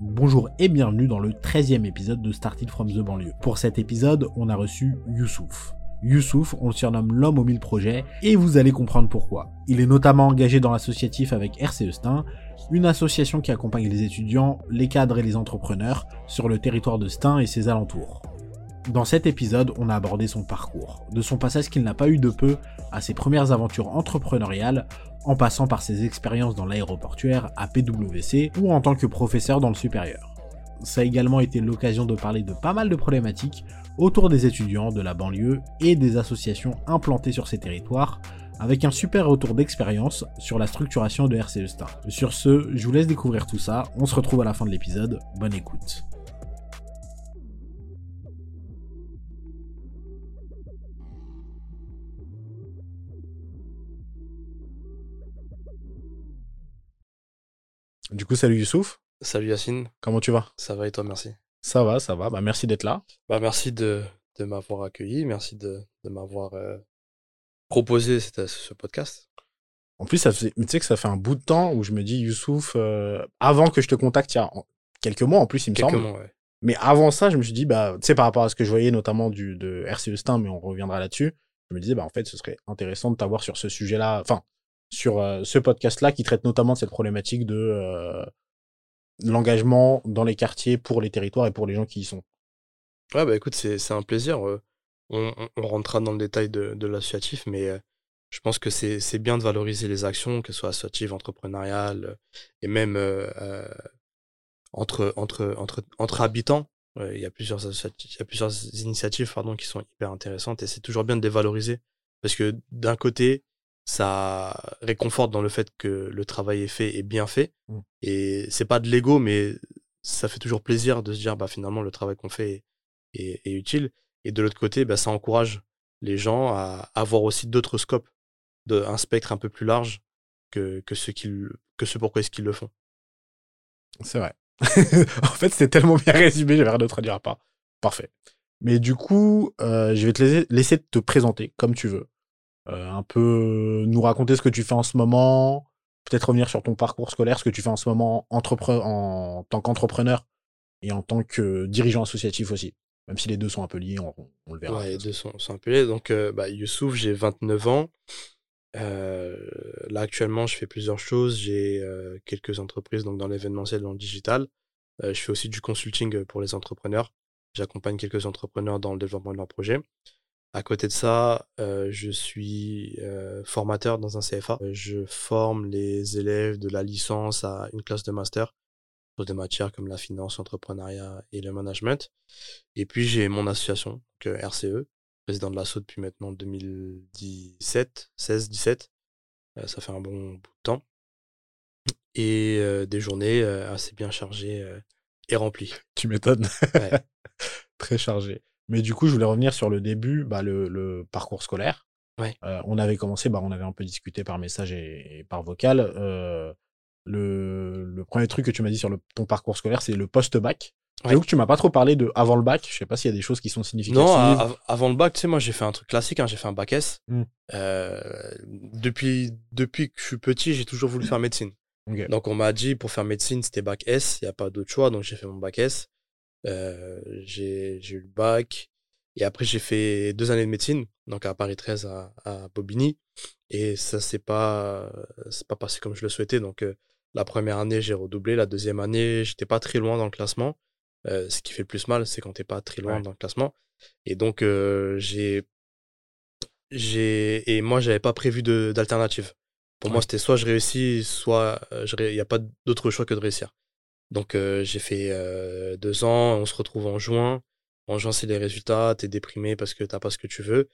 Bonjour et bienvenue dans le 13e épisode de Started from the banlieue. Pour cet épisode, on a reçu Youssouf. Youssouf, on le surnomme l'homme aux mille projets, et vous allez comprendre pourquoi. Il est notamment engagé dans l'associatif avec RCE Stein, une association qui accompagne les étudiants, les cadres et les entrepreneurs sur le territoire de Stein et ses alentours. Dans cet épisode, on a abordé son parcours, de son passage qu'il n'a pas eu de peu à ses premières aventures entrepreneuriales, en passant par ses expériences dans l'aéroportuaire à PwC ou en tant que professeur dans le supérieur. Ça a également été l'occasion de parler de pas mal de problématiques autour des étudiants de la banlieue et des associations implantées sur ces territoires, avec un super retour d'expérience sur la structuration de RCE Star. Sur ce, je vous laisse découvrir tout ça, on se retrouve à la fin de l'épisode, bonne écoute. Du coup, salut Youssouf, Salut Yacine, comment tu vas? Ça va et toi, merci. Ça va, ça va, bah merci d'être là. Bah, merci de, de m'avoir accueilli, merci de, de m'avoir euh, proposé cette- ce podcast. En plus, ça faisait- tu sais que ça fait un bout de temps où je me dis, Youssouf, euh, avant que je te contacte, il y a quelques mois en plus, il me Quelques semble. ouais. Mais avant ça, je me suis dit, bah, tu sais, par rapport à ce que je voyais notamment du, de RCE Stein, mais on reviendra là-dessus, je me disais, bah, en fait, ce serait intéressant de t'avoir sur ce sujet-là, enfin, sur euh, ce podcast-là qui traite notamment de cette problématique de euh, l'engagement dans les quartiers pour les territoires et pour les gens qui y sont. Ouais, bah écoute, c'est un plaisir. euh, On, on- rentrera dans le détail de, de l'associatif, mais je pense que c'est bien de valoriser les actions, que ce soit associatives, entrepreneuriales, et même entre, entre, entre, entre habitants. Il y a plusieurs, il y a plusieurs initiatives pardon, qui sont hyper intéressantes, et c'est toujours bien de les valoriser, parce que d'un côté, ça réconforte dans le fait que le travail est fait et bien fait, Mm. et c'est pas de l'ego, mais ça fait toujours plaisir de se dire, bah, finalement, le travail qu'on fait est, est- est utile. Et de l'autre côté, bah, ça encourage les gens à avoir aussi d'autres scopes, de, un spectre un peu plus large que, que, ce, qu'ils, que ce pourquoi est-ce qu'ils le font. C'est vrai. en fait, c'était tellement bien résumé, j'avais rien d'autre à dire à part. Parfait. Mais du coup, euh, je vais te laisser te présenter comme tu veux. Euh, un peu nous raconter ce que tu fais en ce moment, peut-être revenir sur ton parcours scolaire, ce que tu fais en ce moment en tant qu'entrepreneur et en tant que dirigeant associatif aussi. Même si les deux sont un peu liés, on, on le verra. Ouais, les deux sont, sont un peu liés. Donc, euh, bah, Youssouf, j'ai 29 ans. Euh, là, actuellement, je fais plusieurs choses. J'ai euh, quelques entreprises donc dans l'événementiel, dans le digital. Euh, je fais aussi du consulting pour les entrepreneurs. J'accompagne quelques entrepreneurs dans le développement de leurs projets. À côté de ça, euh, je suis euh, formateur dans un CFA. Euh, Je forme les élèves de la licence à une classe de master sur des matières comme la finance, l'entrepreneuriat et le management. Et puis j'ai mon association, donc, euh, RCE, président de l'ASSO depuis maintenant 2017, 16-17. Euh, ça fait un bon bout de temps. Et euh, des journées euh, assez bien chargées euh, et remplies. Tu m'étonnes. Ouais. Très chargé. Mais du coup, je voulais revenir sur le début, bah, le, le parcours scolaire. Ouais. Euh, on avait commencé, bah, on avait un peu discuté par message et, et par vocal. Euh, le, le premier truc que tu m'as dit sur le, ton parcours scolaire, c'est le post-bac. Ouais. Que tu m'as pas trop parlé de avant le bac. Je sais pas s'il y a des choses qui sont significatives. Non, avant le bac, tu sais, moi j'ai fait un truc classique, hein, j'ai fait un bac S. Mm. Euh, depuis, depuis que je suis petit, j'ai toujours voulu faire médecine. Ok. Donc on m'a dit pour faire médecine, c'était bac S, il n'y a pas d'autre choix, donc j'ai fait mon bac S. Euh, j'ai eu le bac. Et après, j'ai fait deux années de médecine, donc à Paris 13 à, à Bobigny. Et ça s'est pas, c'est pas passé comme je le souhaitais. Donc euh, la première année, j'ai redoublé. La deuxième année, j'étais pas très loin dans le classement. Euh, ce qui fait le plus mal, c'est quand t'es pas très loin Ouais. dans le classement. Et donc, euh, j'ai. j'ai Et moi, j'avais pas prévu de- d'alternative. Pour moi, c'était soit je réussis, soit il n'y a pas d'autre choix que de réussir. Donc, euh, j'ai fait euh, deux ans, on se retrouve en juin. En juin, c'est les résultats, t'es déprimé parce que t'as pas ce que tu veux.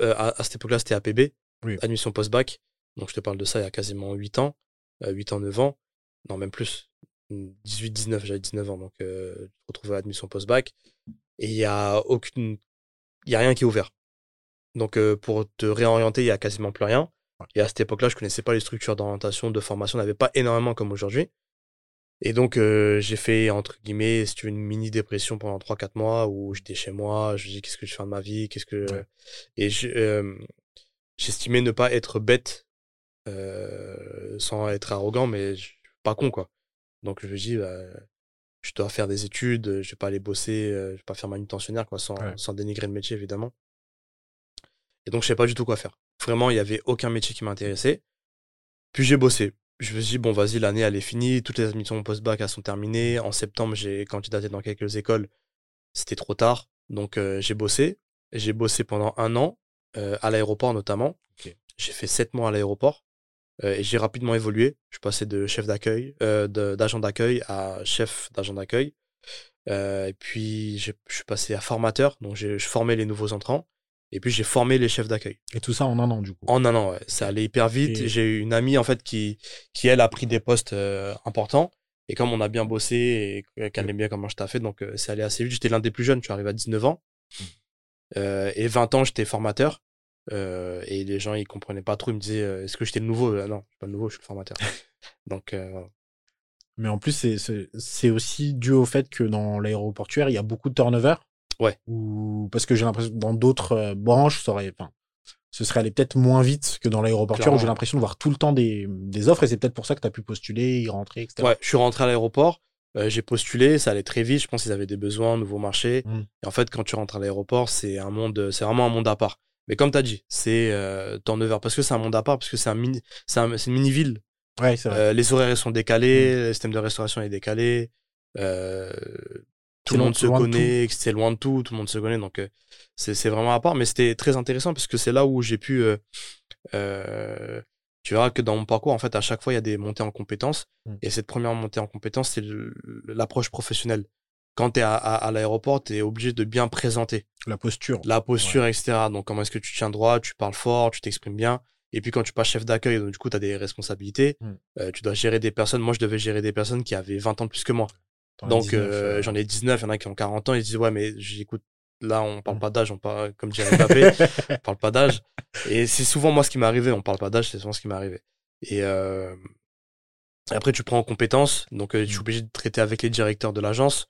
Euh, à, à cette époque-là, c'était APB, Oui. admission post-bac. Donc, je te parle de ça il y a quasiment 8 ans, euh, 8 ans, 9 ans. Non, même plus. 18, 19, j'avais 19 ans. Donc, euh, je me retrouve à admission post-bac. Et il y a aucune. Il y a rien qui est ouvert. Donc, euh, pour te réorienter, il y a quasiment plus rien. Et à cette époque-là, je connaissais pas les structures d'orientation, de formation, on n'avait pas énormément comme aujourd'hui. Et donc, euh, j'ai fait, entre guillemets, si tu veux, une mini-dépression pendant 3-4 mois où j'étais chez moi, je me dis qu'est-ce que je fais de ma vie, qu'est-ce que. Ouais. Et je- euh, j'estimais ne pas être bête, euh, sans être arrogant, mais je pas con, quoi. Donc, je me dis, bah, je dois faire des études, je vais pas aller bosser, je vais pas faire manutentionnaire, quoi, sans, sans dénigrer le métier, évidemment. Et donc, je sais pas du tout quoi faire. Vraiment, il y avait aucun métier qui m'intéressait. Puis j'ai bossé. Je me suis dit, bon, vas-y, l'année, elle est finie. Toutes les admissions post-bac, elles sont terminées. En septembre, j'ai candidaté dans quelques écoles. C'était trop tard. Donc, j'ai bossé. J'ai bossé pendant un an, à l'aéroport notamment. J'ai fait sept mois à l'aéroport. et j'ai rapidement évolué. Je suis passé de chef d'accueil, d'agent d'accueil à chef d'agent d'accueil. et puis, je suis passé à formateur. Donc, je formais les nouveaux entrants. Et puis j'ai formé les chefs d'accueil. Et tout ça en un an du coup. En un an, ouais. Ça allait hyper vite. J'ai eu une amie en fait qui, qui elle a pris des postes euh, importants. Et comme on a bien bossé et qu'elle aime bien comment je t'ai fait, donc euh, c'est allé assez vite. J'étais l'un des plus jeunes, je suis arrivé à 19 ans. Mmh. Euh, et 20 ans, j'étais formateur. et les gens, ils comprenaient pas trop. Ils me disaient, est-ce que j'étais le nouveau? Non, je suis pas le nouveau, je suis le formateur. donc voilà. Mais en plus, c'est aussi dû au fait que dans l'aéroportuaire, il y a beaucoup de turnover. Ouais. Ou parce que j'ai l'impression que dans d'autres euh, branches, ça aurait, enfin, ce serait allé peut-être moins vite que dans l'aéroportuaire où j'ai l'impression de voir tout le temps des, des offres et c'est peut-être pour ça que tu as pu postuler, y rentrer, etc. Ouais, je suis rentré à l'aéroport, euh, j'ai postulé, ça allait très vite, je pense qu'ils avaient des besoins, nouveaux marchés. Mmh. Et en fait, quand tu rentres à l'aéroport, c'est un monde, c'est vraiment un monde à part. Mais comme tu as dit, c'est euh, turnover parce que c'est un monde à part, parce que c'est un mini, c'est un, une mini-ville. Ouais. Euh, les horaires sont décalés, mmh. le système de restauration est décalé. Euh, tout le monde se connaît, c'est loin de tout, tout le monde se connaît, donc euh, c'est vraiment à part. Mais c'était très intéressant parce que c'est là où j'ai pu. Euh, euh, tu verras que dans mon parcours, en fait, à chaque fois, il y a des montées en compétences. Mmh. Et cette première montée en compétences, c'est l'approche professionnelle. Quand tu es à, l'aéroport, tu es obligé de bien présenter. La posture. La posture, etc. Donc, comment est-ce que tu tiens droit, tu parles fort, tu t'exprimes bien. Et puis, quand tu passes chef d'accueil, donc du coup, tu as des responsabilités. Mmh. tu dois gérer des personnes. Moi, je devais gérer des personnes qui avaient 20 ans de plus que moi. Donc euh, euh, j'en ai 19, il y en a qui ont 40 ans, ils disent ouais mais j'écoute là on parle mmh. pas d'âge, on parle comme dirait Mbappé, on parle pas d'âge. Et c'est souvent moi ce qui m'est arrivé, on parle pas d'âge, c'est souvent ce qui m'est arrivé. Et euh, après tu prends en compétences, donc tu es mmh. obligé de traiter avec les directeurs de l'agence,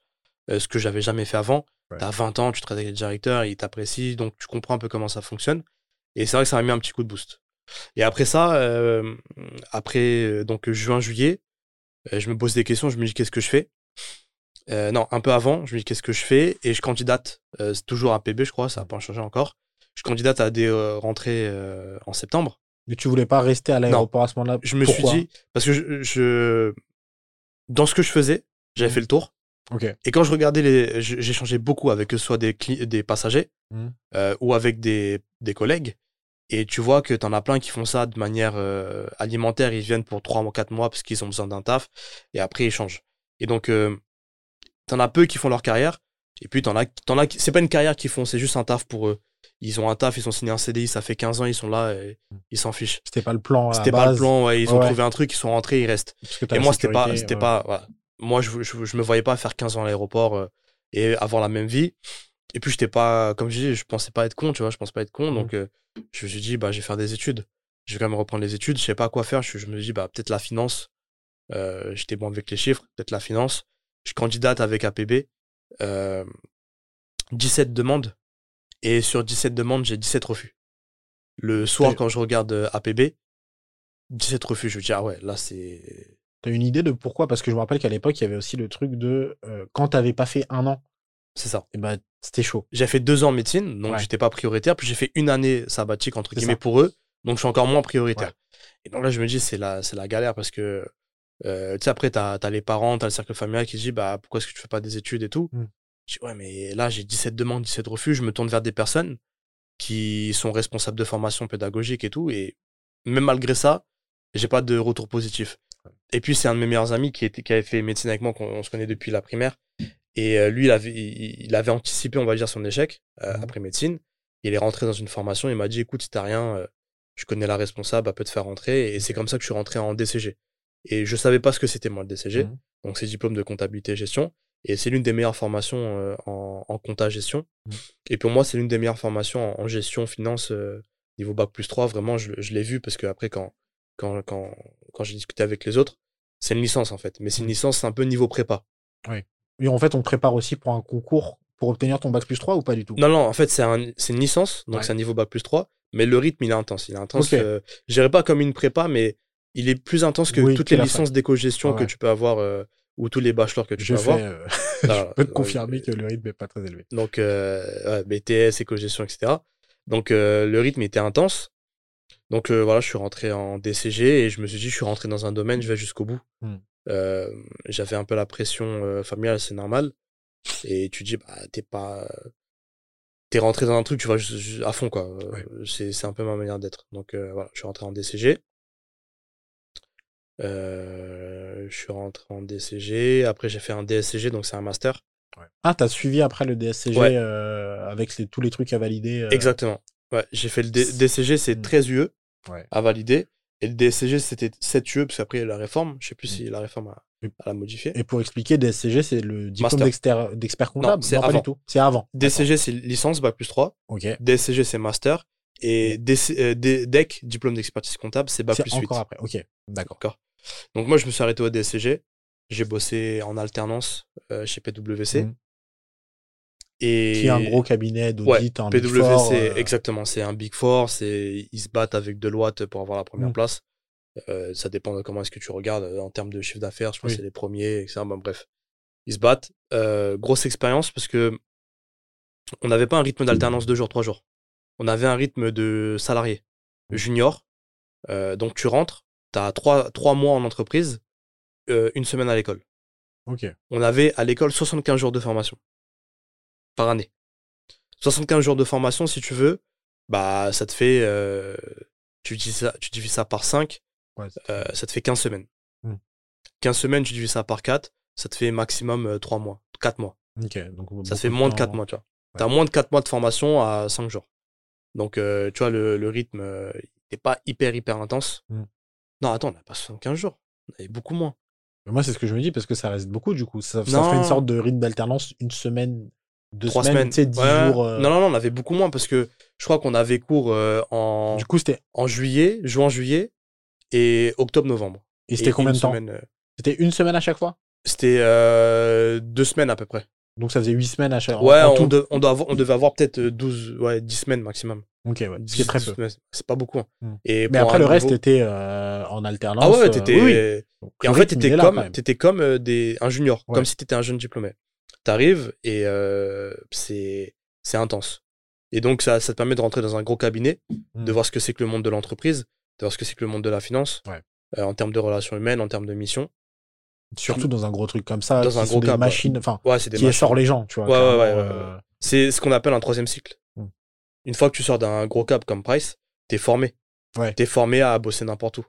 ce que j'avais jamais fait avant. Tu as 20 ans, tu traites avec les directeurs, ils t'apprécient, donc tu comprends un peu comment ça fonctionne. Et c'est vrai que ça m'a mis un petit coup de boost. Et après ça, après donc juin juillet, je me pose des questions, je me dis qu'est-ce que je fais? Euh, non, un peu avant, je me dis qu'est-ce que je fais? Et je candidate, euh, c'est toujours à PB je crois, ça n'a pas changé encore. Je candidate à des euh, rentrées en septembre. Mais tu voulais pas rester à l'aéroport à ce moment-là? Je me suis dit, parce que je, dans ce que je faisais, j'avais mmh. fait le tour. Et quand je regardais les. J'échangeais beaucoup avec que ce soit des, des passagers mmh. ou avec des, des, collègues. Et tu vois que tu en as plein qui font ça de manière alimentaire. Ils viennent pour 3 ou 4 mois parce qu'ils ont besoin d'un taf. Et après, ils changent. Et donc, T'en as peu qui font leur carrière. Et puis t'en as, t'en as, c'est pas une carrière qu'ils font, c'est juste un taf pour eux. Ils ont un taf, ils sont signés un CDI, ça fait 15 ans, ils sont là et ils s'en fichent. C'était pas le plan. C'était pas le plan, ouais, ils ont trouvé un truc, ils sont rentrés, ils restent. Et moi, c'était pas, c'était pas, moi, je, je, me voyais pas faire 15 ans à l'aéroport euh, et avoir la même vie. Et puis, j'étais pas, comme je dis, je pensais pas être con, tu vois, je pensais pas être con. Donc, mm. euh, je me suis dit, bah, je vais faire des études. Je vais quand même reprendre les études, je sais pas quoi faire. Je, me dis, bah, peut-être la finance. Euh, j'étais bon avec les chiffres, peut-être la finance je candidate avec APB, 17 euh, demandes, et sur 17 demandes, j'ai 17 refus. Le soir, quand je regarde euh, APB, 17 refus, je me dis, ah ouais, là, c'est... T'as une idée de pourquoi? Parce que je me rappelle qu'à l'époque, il y avait aussi le truc de euh, quand t'avais pas fait un an. C'est ça. Et bah, c'était chaud. J'ai fait deux ans en médecine, donc j'étais pas prioritaire. Puis j'ai fait une année sabbatique, entre guillemets, pour eux. Donc je suis encore moins prioritaire. Et donc là, je me dis, c'est la, c'est la galère parce que euh, tu sais, après, t'as as les parents, t'as le cercle familial qui dit bah pourquoi est-ce que tu fais pas des études et tout? Mmh. Je dis ouais, mais là, j'ai 17 demandes, 17 refus. Je me tourne vers des personnes qui sont responsables de formation pédagogique et tout. Et même malgré ça, j'ai pas de retour positif. Et puis, c'est un de mes meilleurs amis qui, était, qui avait fait médecine avec moi, qu'on se connaît depuis la primaire. Et euh, lui, il avait, il, avait anticipé, on va dire, son échec euh, mmh. après médecine. Il est rentré dans une formation. Il m'a dit écoute, si t'as rien, je connais la responsable, elle peut te faire rentrer. Et c'est comme ça que je suis rentré en DCG. Et je savais pas ce que c'était moi le DCG. Mmh. Donc c'est diplôme de comptabilité et gestion. Et c'est l'une des meilleures formations euh, en, en compta gestion. Mmh. Et pour moi, c'est l'une des meilleures formations en, gestion, finance, euh, niveau bac plus 3. Vraiment, je, je l'ai vu parce que après, quand, quand, quand, quand j'ai discuté avec les autres, c'est une licence en fait. Mais c'est une mmh. licence un peu niveau prépa. Oui. Et en fait, on prépare aussi pour un concours pour obtenir ton bac plus 3 ou pas du tout? Non, non, en fait, c'est un, une licence, donc c'est un niveau bac plus 3. Mais le rythme, il est intense. Il est intense. Okay. Euh, je dirais pas comme une prépa, mais il est plus intense que Oui, toutes les licences d'éco-gestion Ah que tu peux avoir euh, ou tous les bachelors que tu Je peux fais. avoir. euh, je peux te Donc, confirmer que le rythme est pas très élevé. Donc, euh, BTS, éco-gestion, etc. Donc, euh, le rythme était intense. Donc, euh, voilà, je suis rentré en DCG et je me suis dit, je suis rentré dans un domaine, je vais jusqu'au bout. Hmm. Euh, J'avais un peu la pression euh, familiale, c'est normal. Et tu dis, bah, t'es pas. T'es rentré dans un truc, tu vas à fond, quoi. Euh, Ouais. C'est c'est un peu ma manière d'être. Donc, euh, voilà, je suis rentré en DCG. Euh, je suis rentré en DCG. Après, j'ai fait un DSCG, donc c'est un master. Ah, t'as suivi après le DSCG Ouais. euh, avec les- tous les trucs à valider. euh, Exactement. Ouais, j'ai fait le D- DCG, c'est Mm. 13 UE Ouais. à valider. Et le DSCG, c'était 7 UE, parce qu'après, il y a eu la réforme. Je sais plus Mm. si la réforme a, a la modifié. Et pour expliquer, DSCG, c'est le diplôme d'expert comptable? c'est pas avant. du tout. C'est avant. DCG, c'est licence, bac plus 3. Ok. DSCG, c'est master. Et euh, DEC, diplôme d'expertise comptable, c'est bac plus 8. encore après. Ok. D'accord. Donc, moi, je me suis arrêté au DSCG. J'ai bossé en alternance euh, chez PWC. Mm. Et... Qui est un gros cabinet Ouais, d'audit, Big PWC, Four, euh, exactement. C'est un Big Four. C'est ils se battent avec Deloitte pour avoir la première Mm. place. Euh, ça dépend de comment est-ce que tu regardes en termes de chiffre d'affaires. Je pense Oui. que c'est les premiers, etc. Bon, bref, ils se battent. Euh, grosse expérience parce que on n'avait pas un rythme d'alternance deux jours, trois jours. On avait un rythme de salarié Mm. junior. Euh, donc tu rentres, tu as trois, trois mois en entreprise, euh, une semaine à l'école. On avait à l'école 75 jours de formation par année. 75 jours de formation, si tu veux, bah ça te fait. euh, tu, divises ça, tu divises ça par 5, Ouais, c'est- euh, ça te fait 15 semaines. Hmm. 15 semaines, tu divises ça par 4, ça te fait maximum 3 mois, 4 mois. Ok. Donc, Ça fait moins de temps. 4 mois, tu vois. Ouais. T'as moins de 4 mois de formation à 5 jours. Donc, euh, tu vois, le, le rythme euh, il n'est pas hyper, hyper intense. Hmm. Non, attends, on n'a pas 75 jours. On avait beaucoup moins. Mais Moi, c'est ce que je me dis parce que ça reste beaucoup du coup. Ça, ferait une sorte de rythme d'alternance, une semaine, deux Trois semaines, semaines. tu sais, dix Ouais. jours. euh, Non, non, non, on avait beaucoup moins parce que je crois qu'on avait cours euh, en, Du coup, c'était. en juillet, juin-juillet et octobre-novembre. Et c'était combien une de temps? semaine, euh, C'était une semaine à chaque fois? C'était euh, deux semaines à peu près. Donc ça faisait huit semaines à chaque Ouais, en on, tout. de- on, doit avoir- on devait avoir peut-être euh, 12, ouais, 10 semaines maximum. Ok, ouais. Ce 10, qui est très 10 peu. C'est pas beaucoup. hein. Et Mais après, le reste était euh, en alternance. Ah ouais, euh, t'étais. oui, oui. Donc, Et en fait, t'étais comme, même. t'étais comme euh, des, un junior, Ouais. comme si t'étais un jeune diplômé. T'arrives et euh, c'est c'est intense. Et donc, ça, ça te permet de rentrer dans un gros cabinet, Mm. de voir ce que c'est que le monde de l'entreprise, de voir ce que c'est que le monde de la finance, Ouais. euh, en termes de relations humaines, en termes de mission. Surtout dans un gros truc comme ça, Dans un gros des cap, ouais. machines, enfin, Ouais, qui machines. sort les gens, tu vois. Ouais, ouais, euh, C'est ce qu'on appelle un troisième cycle. Mm. Une fois que tu sors d'un gros cap comme Price, t'es formé. Ouais. T'es formé à bosser n'importe où.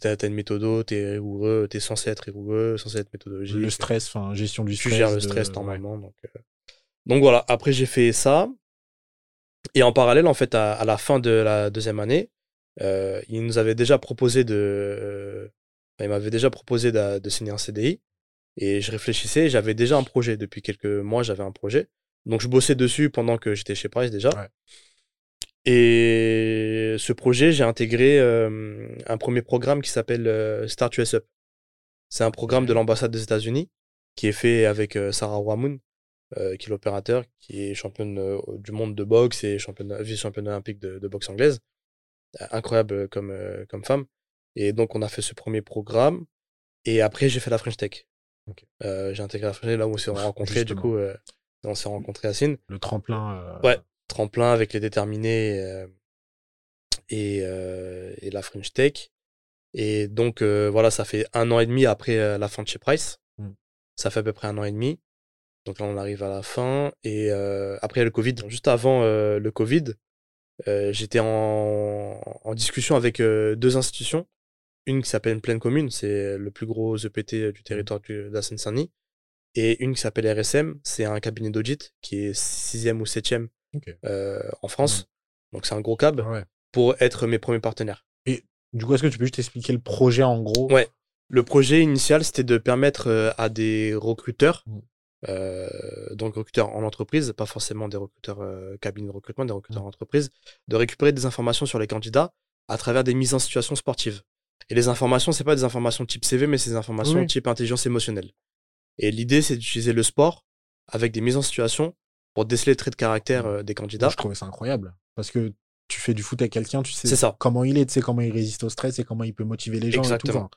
T'as une méthode, t'es rigoureux, t'es censé être rigoureux, censé être méthodologique. Le stress, enfin, gestion du tu stress. gères le stress normalement. Donc, euh, donc voilà, après j'ai fait ça. Et en parallèle, en fait, à, à la fin de la deuxième année, euh, il nous avait déjà proposé de. Enfin, il m'avait déjà proposé de, de signer un CDI. Et je réfléchissais, j'avais déjà un projet. Depuis quelques mois, j'avais un projet. Donc je bossais dessus pendant que j'étais chez Price déjà. Ouais. Et ce projet, j'ai intégré euh, un premier programme qui s'appelle euh, Start US Up. C'est un programme de l'ambassade des États-Unis qui est fait avec euh, Sarah Wamoun, euh, qui est l'opérateur, qui est championne euh, du monde de boxe et championne, vice-championne olympique de, de boxe anglaise. Incroyable comme, comme femme. Et donc, on a fait ce premier programme. Et après, j'ai fait la French Tech. Euh, j'ai intégré la French Tech là où on s'est rencontrés. Du coup, euh, on s'est rencontrés à Sine Le tremplin. euh, Ouais. tremplin avec les déterminés et, et la French Tech. Et donc, voilà, ça fait un an et demi après la fin de chez Price. Mm. Ça fait à peu près un an et demi. Donc là, on arrive à la fin. Et euh, après le Covid, juste avant euh, le Covid, euh, j'étais en, en discussion avec deux institutions. Une qui s'appelle Pleine Commune, c'est le plus gros EPT du territoire du- de la Seine-Saint-Denis. Et une qui s'appelle RSM, c'est un cabinet d'audit qui est sixième ou septième euh, en France. Donc c'est un gros cab Ouais. pour être mes premiers partenaires. Du coup, est-ce que tu peux juste expliquer le projet en gros? Ouais. Le projet initial, c'était de permettre euh, à des recruteurs, Mm. euh, donc recruteurs en entreprise, pas forcément des recruteurs euh, cabinets de recrutement, des recruteurs en entreprise, de récupérer des informations sur les candidats à travers des mises en situation sportives. Et les informations, c'est pas des informations type CV, mais c'est des informations Oui. type intelligence émotionnelle. Et l'idée, c'est d'utiliser le sport avec des mises en situation pour déceler les traits de caractère Mm. euh, des Moi, candidats. je trouvais ça incroyable. Parce que tu fais du foot avec quelqu'un, tu sais ça. comment il est, tu sais comment il résiste au stress et comment il peut motiver les gens et tout. Exactement. Enfin,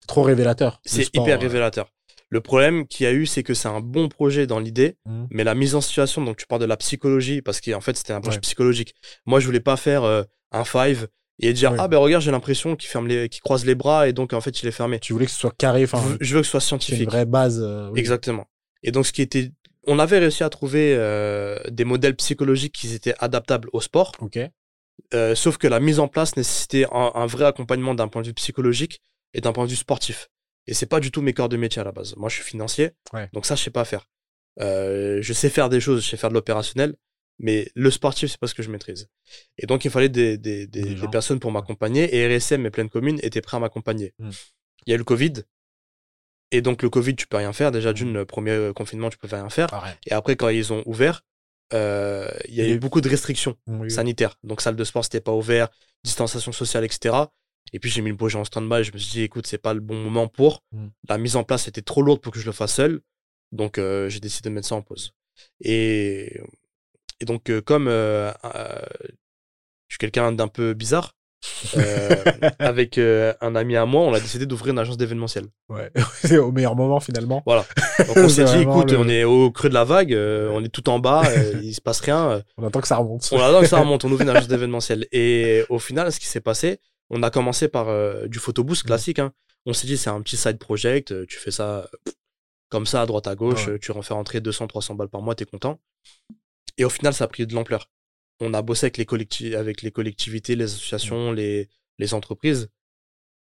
c'est trop révélateur. C'est hyper euh. révélateur. Le problème qu'il y a eu, c'est que c'est un bon projet dans l'idée, Mhm. mais la mise en situation, donc tu parles de la psychologie, parce qu'en fait, c'était un projet Ouais. psychologique. Moi, je voulais pas faire euh, un five et dire, ah ben regarde, j'ai l'impression qu'il ferme les, qu'il croise les bras et donc en fait, il est fermé. Tu voulais que ce soit carré, enfin, je veux- que ce soit c'est une scientifique. vraie base. euh, oui. Exactement. Et donc, ce qui était. On avait réussi à trouver euh, des modèles psychologiques qui étaient adaptables au sport, Ok. euh, sauf que la mise en place nécessitait un, un vrai accompagnement d'un point de vue psychologique et d'un point de vue sportif. Et c'est pas du tout mes corps de métier à la base. Moi, je suis financier, Ouais. donc ça, je sais pas faire. Je sais faire des choses, je sais faire de l'opérationnel, mais le sportif, c'est pas ce que je maîtrise. Et donc, il fallait des, des, personnes pour m'accompagner, et RSM et Pleine Commune étaient prêts à m'accompagner. Mm. Il y a eu le Covid, et donc le Covid, tu peux rien faire. Hmm. Déjà, d'une, le premier euh, confinement, tu peux rien faire. Et après, quand ils ont ouvert, euh, il y a eu eu- beaucoup de restrictions Oui. sanitaires. Donc, salle de sport, c'était pas ouvert, distanciation sociale, etc. Et puis, j'ai mis le projet en stand-by. Je me suis dit, écoute, c'est pas le bon moment pour. Mm. La mise en place était trop lourde pour que je le fasse seul. Donc, euh, j'ai décidé de mettre ça en pause. Et, et donc, euh, comme euh, euh, je suis quelqu'un d'un peu bizarre, avec un ami à moi, on a décidé d'ouvrir une agence d'événementiel. Ouais. c'est au meilleur moment finalement. Voilà. Donc, on s'est dit, écoute, le- on est au creux de la vague, on est tout en bas, il se passe rien. On attend que ça remonte. on attend que ça remonte, on ouvre une agence d'événementiel. Et au final, ce qui s'est passé, on a commencé par du photoboost classique. hein. On s'est dit, c'est un petit side project, tu fais ça comme ça, à droite à gauche, Ouais. tu en fais rentrer 200, 300 balles par mois, t'es content. Et au final, ça a pris de l'ampleur. On a bossé avec les, collectivi- avec les collectivités, les associations, les, les entreprises.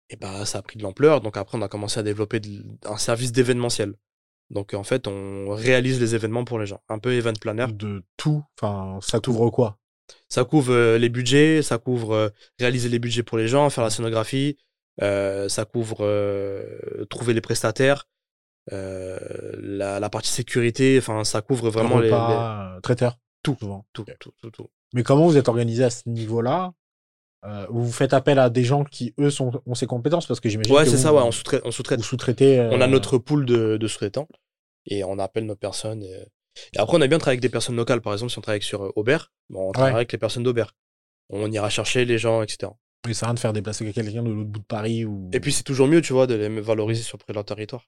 Et bah, ça a pris de l'ampleur. Donc après, on a commencé à développer de- un service d'événementiel. Donc en fait, on réalise les événements pour les gens. Un peu event planner. De tout. Enfin, ça t'ouvre quoi? Ça couvre euh, les budgets, ça couvre euh, réaliser les budgets pour les gens, faire la scénographie, euh, ça couvre trouver les prestataires, la, la partie sécurité, enfin ça couvre vraiment les, Repas, euh, traiteur. Tout. Souvent. tout, tout, tout, tout. Mais comment vous êtes organisé à ce niveau-là? Euh, Vous faites appel à des gens qui, eux, sont, ont ces compétences? Parce que j'imagine Ouais, c'est ça, ouais, on sous-traite. On, sous-traitez. euh, on a notre pool de, de sous-traitants et on appelle nos personnes. Et, et après, on a bien travaillé avec des personnes locales, par exemple, si on travaille sur euh, Aubert, bon, on travaille Ouais. avec les personnes d'Aubert. On ira chercher les gens, etc. Oui, c'est rien de faire déplacer quelqu'un de l'autre bout de Paris ou. Et puis c'est toujours mieux, tu vois, de les valoriser sur leur territoire.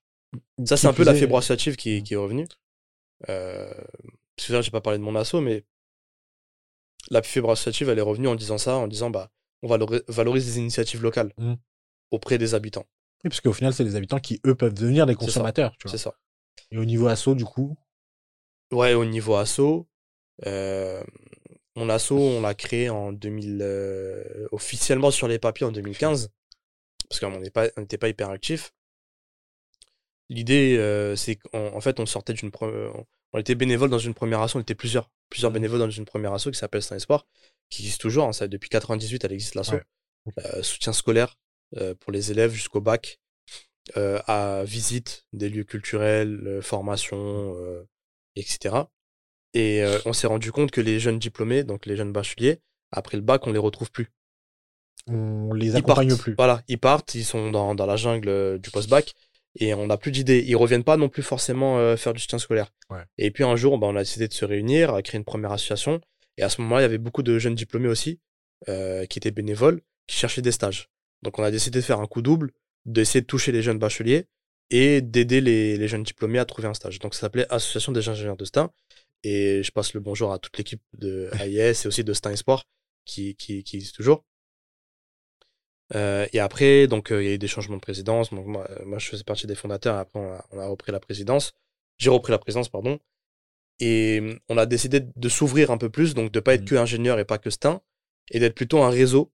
Ça, Qui c'est un peu la fibre associative qui, qui est revenue. Euh, parce que là, j'ai pas parlé de mon asso, mais la fibre associative, elle est revenue en disant ça, en disant, bah, on valori- valorise les initiatives locales Mm. auprès des habitants. Oui, parce qu'au final, c'est les habitants qui, eux, peuvent devenir des ça. consommateurs. C'est ça. Et au niveau asso, du coup? Ouais, au niveau asso, euh, mon asso, on l'a créé en 2000, euh, officiellement sur les papiers en 2015, parce qu'on n'était pas, pas hyper actif. L'idée, euh, c'est qu'en en fait, on sortait d'une, on était bénévole dans une première asso, on était plusieurs, plusieurs Mhm. bénévoles dans une première asso qui s'appelle Saint Sport, qui existe toujours, hein, ça, depuis 98, elle existe l'asso. Ouais. Euh, soutien scolaire euh, pour les élèves jusqu'au bac, euh, à visite des lieux culturels, formation, etc. Et on s'est rendu compte que les jeunes diplômés, donc les jeunes bacheliers, après le bac, on les retrouve plus. On les Ils accompagne partent. plus. Voilà, ils partent, ils sont dans, dans la jungle du post-bac et on n'a plus d'idées. Ils reviennent pas non plus forcément euh, faire du soutien scolaire. Ouais. Et puis un jour, bah, on a décidé de se réunir, à créer une première association. Et à ce moment-là, il y avait beaucoup de jeunes diplômés aussi euh, qui étaient bénévoles, qui cherchaient des stages. Donc on a décidé de faire un coup double, d'essayer de toucher les jeunes bacheliers et d'aider les, les jeunes diplômés à trouver un stage. Donc ça s'appelait Association des ingénieurs de STIN. Et je passe le bonjour à toute l'équipe de AIS et aussi de STIN Sport qui, qui, qui existe toujours. Euh, et après, donc, euh, il y a eu des changements de présidence. Donc, moi, euh, moi, je faisais partie des fondateurs. Après, on a, on a repris la présidence. J'ai repris la présidence, pardon. Et hum, on a décidé de s'ouvrir un peu plus, donc de pas être Mhm. que ingénieur et pas que STIN, et d'être plutôt un réseau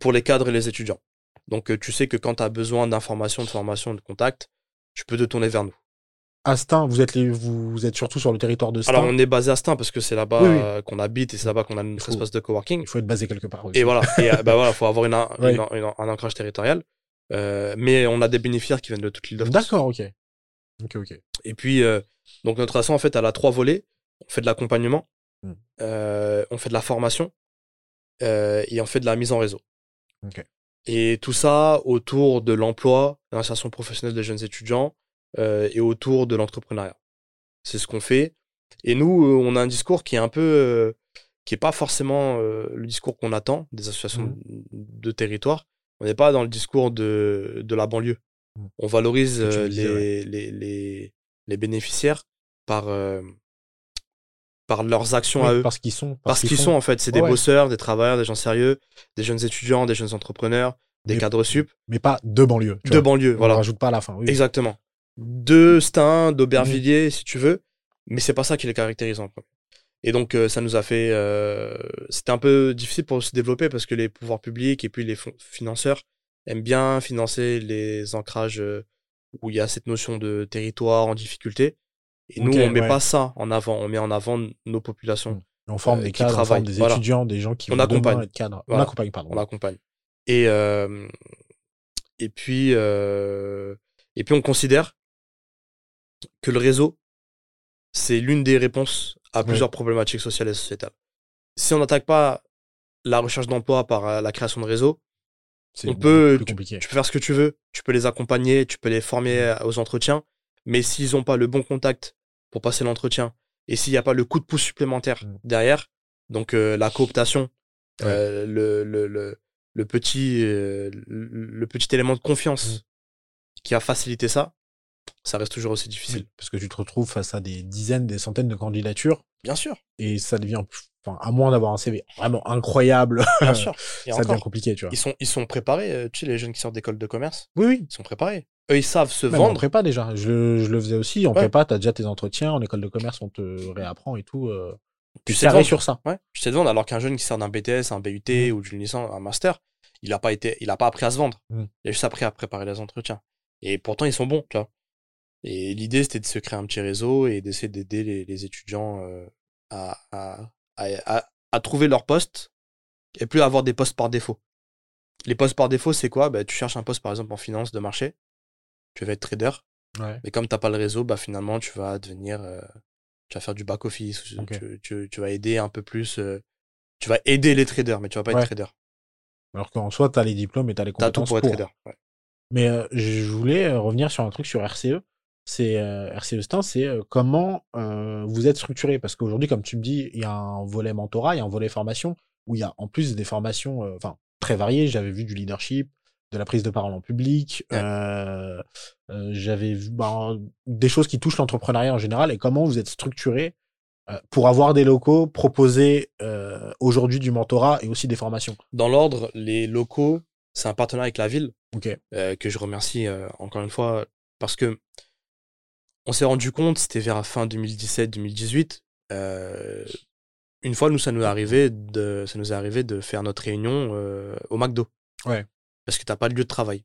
pour les cadres et les étudiants. Donc, tu sais que quand tu as besoin d'informations, de formation, de contact, tu peux te tourner vers nous. Astin, vous êtes, les, vous, vous êtes surtout sur le territoire de Stein. Alors, on est basé à STIN parce que c'est là-bas Oui, oui. euh, qu'on habite et c'est là-bas qu'on a notre faut- espace de coworking. Il faut être basé quelque part. aussi. Et voilà, et euh, bah voilà, faut avoir une, un- Ouais. une- une- un ancrage territorial. Euh, mais on a des bénéficiaires qui viennent de toute l'île de France. D'accord, ok. Ok, ok. Et puis, euh, donc notre asso, en fait, elle a trois volets. On fait de l'accompagnement, Hmm. on fait de la formation et on fait de la mise en réseau. Et tout ça autour de l'emploi, de l'insertion professionnelle des jeunes étudiants et autour de l'entrepreneuriat. C'est ce qu'on fait. Et nous, euh, on a un discours qui est un peu, euh, qui est pas forcément euh, le discours qu'on attend des associations Mhm. de territoire. On n'est pas dans le discours de, de la banlieue. Mhm. On valorise euh, disais, les, les, les, les bénéficiaires par, euh, par leurs actions Oui, à eux. Parce qu'ils sont. Parce qu'ils sont, en fait, c'est des ouais. bosseurs, des travailleurs, des gens sérieux, des jeunes étudiants, des jeunes entrepreneurs, des Mais- cadres sup, Mais pas de banlieue. tu de vois. banlieue. On Voilà. le rajoute pas à la fin. Oui. Exactement. De Stein, Mhm. d'Aubervilliers, si tu veux. Mais c'est pas ça qui les caractérise en premier. Et donc, euh, ça nous a fait. euh, C'était un peu difficile pour se développer parce que les pouvoirs publics et puis les financeurs aiment bien financer les ancrages euh, où il y a cette notion de territoire en difficulté. Et nous, on met ouais. pas ça en avant. On met en avant nos populations. Mhm. On forme euh, des qui cadres, on forme des voilà. étudiants, des gens qui On vont accompagne. être cadres. On accompagne, pardon. on accompagne. Et, et, puis, et puis, on considère que le réseau, c'est l'une des réponses à plusieurs problématiques sociales et sociétales. Si on n'attaque pas la recherche d'emploi par euh, la création de réseaux, C'est on peut- compliqué. tu peux faire ce que tu veux, tu peux les accompagner, tu peux les former aux entretiens, mais s'ils n'ont pas le bon contact pour passer l'entretien, et s'il n'y a pas le coup de pouce supplémentaire Mm. derrière, donc euh, la cooptation, Ouais. euh, le, le, le, le petit, euh, le, petit élément de confiance Mm. qui a facilité ça, ça reste toujours aussi difficile. Oui, parce que tu te retrouves face à des dizaines, des centaines de candidatures Bien sûr, et ça devient, enfin, à moins d'avoir un CV vraiment incroyable, bien sûr. Et ça devient compliqué, tu vois. ils sont, ils sont préparés, euh, tu sais, les jeunes qui sortent d'école de commerce, Oui, oui. ils sont préparés. Eux, ils savent se Même en vendre. prépa déjà. Je, le- je le faisais aussi. En Ouais. prépa, t'as déjà tes entretiens. En école de commerce, on te réapprend et tout. Euh, Tu tu sais vendre. sur ça. Ouais, je sais te vendre, alors qu'un jeune qui sort d'un BTS, un BUT Mm. ou d'une licence, un master, il n'a pas été, il a pas appris à se vendre. Mm. Il a juste appris à préparer les entretiens. Et pourtant, ils sont bons, tu vois. Et l'idée, c'était de se créer un petit réseau et d'essayer d'aider les, les étudiants euh, à, à, à, à- trouver leur poste et plus avoir des postes par défaut. Les postes par défaut, c'est quoi? Bah, Tu cherches un poste, par exemple, en finance de marché. Tu vas être trader. Ouais. Mais comme t'as pas le réseau, bah finalement tu vas devenir, euh, tu vas faire du back office, Ok. tu, tu- tu vas aider un peu plus, euh, tu vas aider les traders, mais tu vas pas Ouais. être trader. Alors qu'en soi, t'as les diplômes et t'as les T'as tout compétences pour être trader. ouais. Mais euh, je voulais euh, revenir sur un truc sur RCE. C'est euh, RCE Stein, c'est euh, comment euh, vous êtes structuré? Parce qu'aujourd'hui, comme tu me dis, il y a un volet mentorat, il y a un volet formation, où il y a en plus des formations euh, enfin très variées. J'avais vu du leadership, de la prise de parole en public, Ouais. j'avais vu ben, des choses qui touchent l'entrepreneuriat en général. Et comment vous êtes structuré pour avoir des locaux, proposer aujourd'hui du mentorat et aussi des formations? Dans l'ordre, les locaux, c'est un partenariat avec la ville que je remercie encore une fois parce que on s'est rendu compte, c'était vers la fin 2017-2018. euh, une fois, nous, ça nous est arrivé de, ça nous est arrivé de faire notre réunion euh, au McDo. Ouais. Parce que t'as pas de lieu de travail.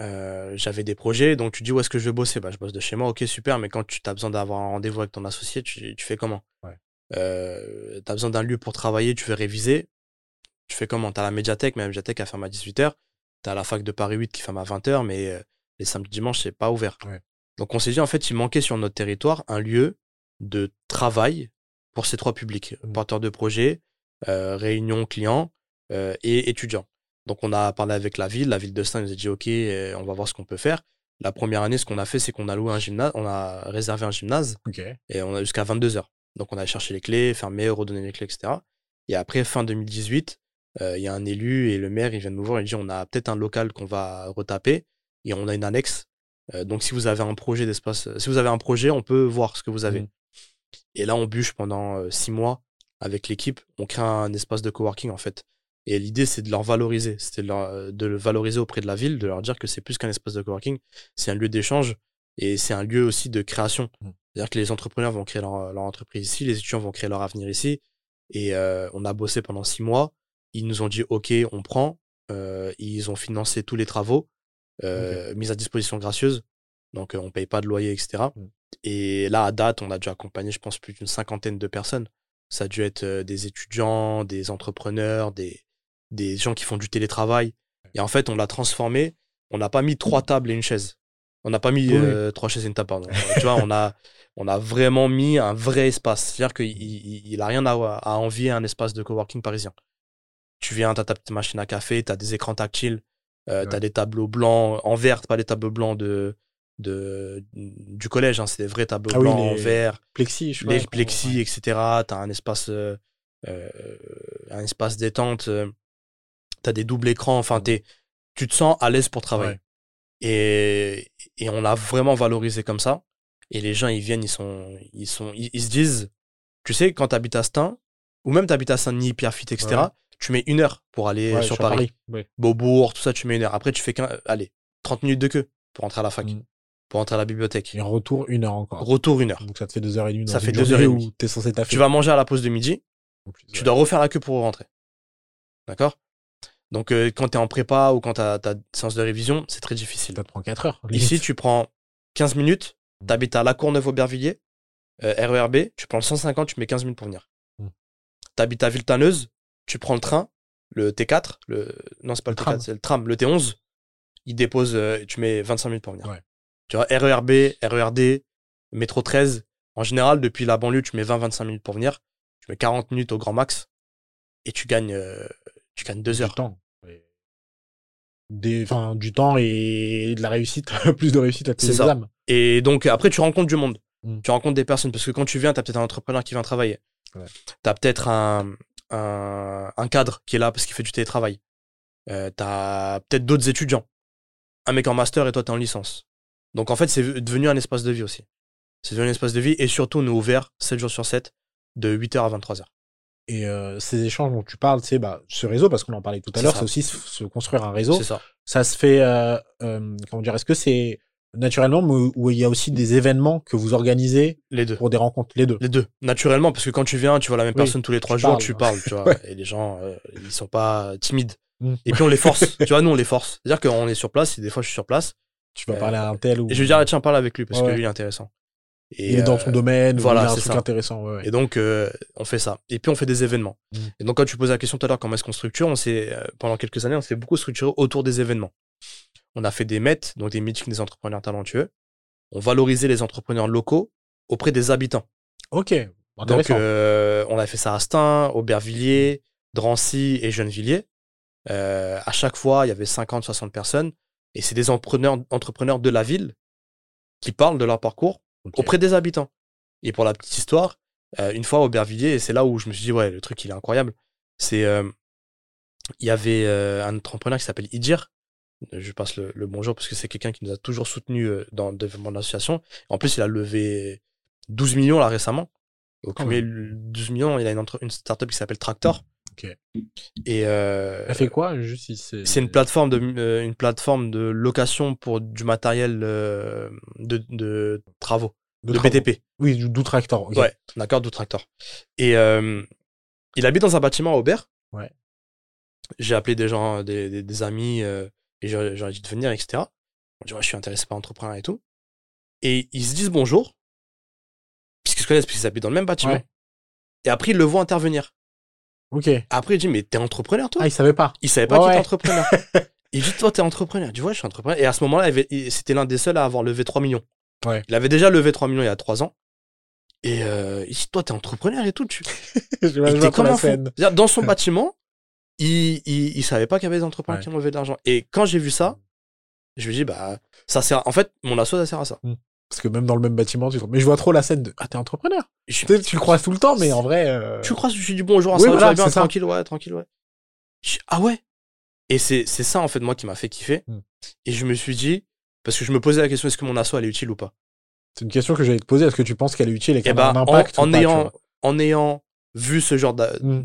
Euh, J'avais des projets, donc tu dis où est-ce que je vais bosser? Bah, je bosse de chez moi, ok, super, mais quand tu as besoin d'avoir un rendez-vous avec ton associé, tu, tu fais comment? Ouais. euh, T'as besoin d'un lieu pour travailler, tu veux réviser, tu fais comment? T'as la médiathèque, mais la médiathèque, elle ferme à 18h. T'as la fac de Paris 8 qui ferme à 20h, mais les samedis dimanches, c'est pas ouvert. Ouais. Donc on s'est dit, en fait, il manquait sur notre territoire un lieu de travail pour ces trois publics, Mm. porteurs de projets, euh, réunions clients euh, et étudiants. Donc on a parlé avec la ville, la ville de Stein nous a dit, ok, euh, on va voir ce qu'on peut faire. La première année, ce qu'on a fait, c'est qu'on a loué un gymnase, on a réservé un gymnase et on a jusqu'à 22h. Donc on a cherché les clés, fermé, redonné les clés, etc. Et après, fin 2018, euh, il y a un élu et le maire, il vient nous voir et dit on a peut-être un local qu'on va retaper et on a une annexe. Euh, donc si vous avez un projet d'espace, si vous avez un projet, on peut voir ce que vous avez. Mhm. Et là, on bûche pendant euh, six mois avec l'équipe. On crée un espace de coworking en fait. Et l'idée, c'est de leur valoriser. C'était de, le valoriser auprès de la ville, de leur dire que c'est plus qu'un espace de coworking, c'est un lieu d'échange et c'est un lieu aussi de création. Mhm. C'est-à-dire que les entrepreneurs vont créer leur, leur entreprise ici, les étudiants vont créer leur avenir ici. Et euh, on a bossé pendant six mois. Ils nous ont dit OK, on prend. Euh, ils ont financé tous les travaux, euh, mis à disposition gracieuse. Donc euh, on paye pas de loyer, etc. Mm. Et là, à date, on a dû accompagner, je pense, plus d'une cinquantaine de personnes. Ça a dû être euh, des étudiants, des entrepreneurs, des, des gens qui font du télétravail. Et en fait, on l'a transformé. On n'a pas mis trois tables et une chaise. On n'a pas mis Oui. euh, trois chaises et une table, pardon. Tu vois, on a, on a vraiment mis un vrai espace. C'est-à-dire qu'il il, il a rien à, à envier à un espace de coworking parisien. Tu viens, t'as ta petite machine à café, t'as des écrans tactiles, euh, des tableaux blancs en vert, pas les tableaux blancs de, de, du collège, hein, c'est des vrais tableaux Ah oui, blancs en les vert, Plexi, je les crois. plexis, etc. T'as un espace, euh, euh, un espace détente, euh, tu as des doubles écrans, enfin, t'es- tu te sens à l'aise pour travailler. Ouais. Et, et on l'a vraiment valorisé comme ça. Et les gens, ils viennent, ils sont, ils sont, ils, ils se disent, tu sais, quand tu habites à Stein, ou même tu habites à Saint-Denis, Pierrefitte, etc.. tu mets une heure pour aller Ouais, sur, Paris. Ouais. Beaubourg, tout ça, tu mets une heure. Après, tu fais qu'un, allez, 30 minutes de queue pour entrer à la fac, Mm. pour entrer à la bibliothèque. Et en retour, une heure encore. Retour une heure. Donc ça te fait deux heures et demie. dans Ça une fait deux heures et demie. Où censé. Tu vas manger à la pause de midi, plus, tu ouais. dois refaire la queue pour rentrer. D'accord? Donc, euh, quand tu es en prépa ou quand tu as ta séance de révision, c'est très difficile. Ça te prend 4 heures. Ici, tu prends 15 minutes, tu habites à La Courneuve-Aubervilliers, euh, RERB, tu prends le 150, tu mets 15 minutes pour venir. Mm. Tu habites à Villetaneuse, tu prends le train, le T4, le... non, c'est pas le, Le tram. T4, c'est le tram, le T11, il dépose, euh, tu mets 25 minutes pour venir. Ouais. Tu vois, RERB, RERD, métro 13, en général, depuis la banlieue, tu mets 20-25 minutes pour venir, tu mets 40 minutes au grand max, et tu gagnes, euh, tu gagnes 2 Du heures. temps. Ouais. Des, enfin, du temps et de la réussite, plus de réussite à tes C'est ça. examens. Et donc, après, tu rencontres du monde. Mm. Tu rencontres des personnes. Parce que quand tu viens, tu as peut-être un entrepreneur qui vient travailler. Ouais. Tu as peut-être un, un, un cadre qui est là parce qu'il fait du télétravail. Euh, tu as peut-être d'autres étudiants. Un mec en master et toi, tu es en licence. Donc, en fait, c'est devenu un espace de vie aussi. C'est devenu un espace de vie. Et surtout, on est ouvert 7 jours sur 7, de 8h à 23h. Et euh, ces échanges dont tu parles, c'est bah, ce réseau, parce qu'on en parlait tout à l'heure, c'est aussi se, se construire un réseau. C'est ça. Ça se fait, euh, comment dire, est-ce que c'est naturellement mais où il y a aussi des événements que vous organisez Les deux. pour des rencontres, les deux Les deux. Naturellement, parce que quand tu viens, tu vois la même Oui, personne tous les trois jours, parles. tu parles, tu vois. Ouais. Et les gens, euh, ils sont pas timides. Mm. Et puis on les force. tu vois, nous, on les force. C'est-à-dire qu'on est sur place, et des fois, je suis sur place. Tu vas Euh, parler à un tel ou Et je vais dire, ah, tiens, parle avec lui, parce Ouais, que lui, il est intéressant. Et, il est dans euh, domaine, voilà, a un c'est truc intéressant. Ouais. Et donc, euh, on fait ça. Et puis, on fait des événements. Mm. Et donc, quand tu posais la question tout à l'heure, comment est-ce qu'on structure, on s'est, pendant quelques années, on s'est beaucoup structuré autour des événements. On a fait des MET, donc des meetings des entrepreneurs talentueux. On valorisait les entrepreneurs locaux auprès des habitants. Ok, Donc, euh, on a fait ça à Stein, Aubervilliers, Drancy et Gennevilliers. Euh, à chaque fois, il y avait 50, 60 personnes. Et c'est des entrepreneurs, entrepreneurs de la ville qui parlent de leur parcours auprès des habitants. Et pour la petite histoire, euh, une fois à Aubervilliers, et c'est là où je me suis dit, ouais, le truc, il est incroyable. C'est, euh, il y avait euh, un entrepreneur qui s'appelle Idir. Je passe le, le bonjour parce que c'est quelqu'un qui nous a toujours soutenus euh, dans le développement de l'association. En plus, il a levé 12 millions là récemment. Au cumul, 12 millions, il a une, entre- une startup qui s'appelle Tractor. Et euh, Elle fait quoi juste c'est c'est une plateforme de euh, une plateforme de location pour du matériel euh, de, de travaux, de, travaux. BTP. Oui, du du tracteur. ok. Ouais, d'accord, du tracteur. Et il habite dans un bâtiment à Aubert. Ouais. J'ai appelé des gens, des, des, des amis, et j'aurais de venir, etc. On dit, ouais, je suis intéressé par l'entrepreneuriat et tout. Et ils se disent bonjour, puisqu'ils se connaissent, puisqu'ils habitent dans le même bâtiment. Ouais. Et après, ils le voient intervenir. Ok. Après, il dit, mais t'es entrepreneur, toi? Ah, il savait pas. Il savait pas Ouais, qu'il était entrepreneur. il dit, toi, t'es entrepreneur. Dit, ouais, je suis entrepreneur. Et à ce moment-là, c'était l'un des seuls à avoir levé 3 millions. Ouais. Il avait déjà levé 3 millions il y a 3 ans. Et euh, il dit, toi, t'es entrepreneur et tout. Tu... Je Il vois- était vois comme la scène. Dans son bâtiment, il, il, il savait pas qu'il y avait des entrepreneurs Ouais. qui ont levé de l'argent. Et quand j'ai vu ça, je me dis, bah, ça sert. En fait, mon asso, ça sert à ça. Parce que même dans le même bâtiment, tu te... Mais je vois trop la scène de. Ah, t'es entrepreneur. Je- Tu tu le croises tout le temps, mais en vrai. euh, Tu crois que je dis bonjour à Oui, ça, voilà, bien, ça. tranquille, ouais, tranquille, ouais. Je ah ouais. Et c'est c'est ça, en fait, moi, qui m'a fait kiffer. Hmm. Et je me suis dit, parce que je me posais la question, est-ce que mon asso, elle est utile ou pas? C'est une question que j'allais te poser. Est-ce que tu penses qu'elle est utile et qu'elle bah, a un en, impact ou en pas, ayant, en ayant vu ce genre Hmm.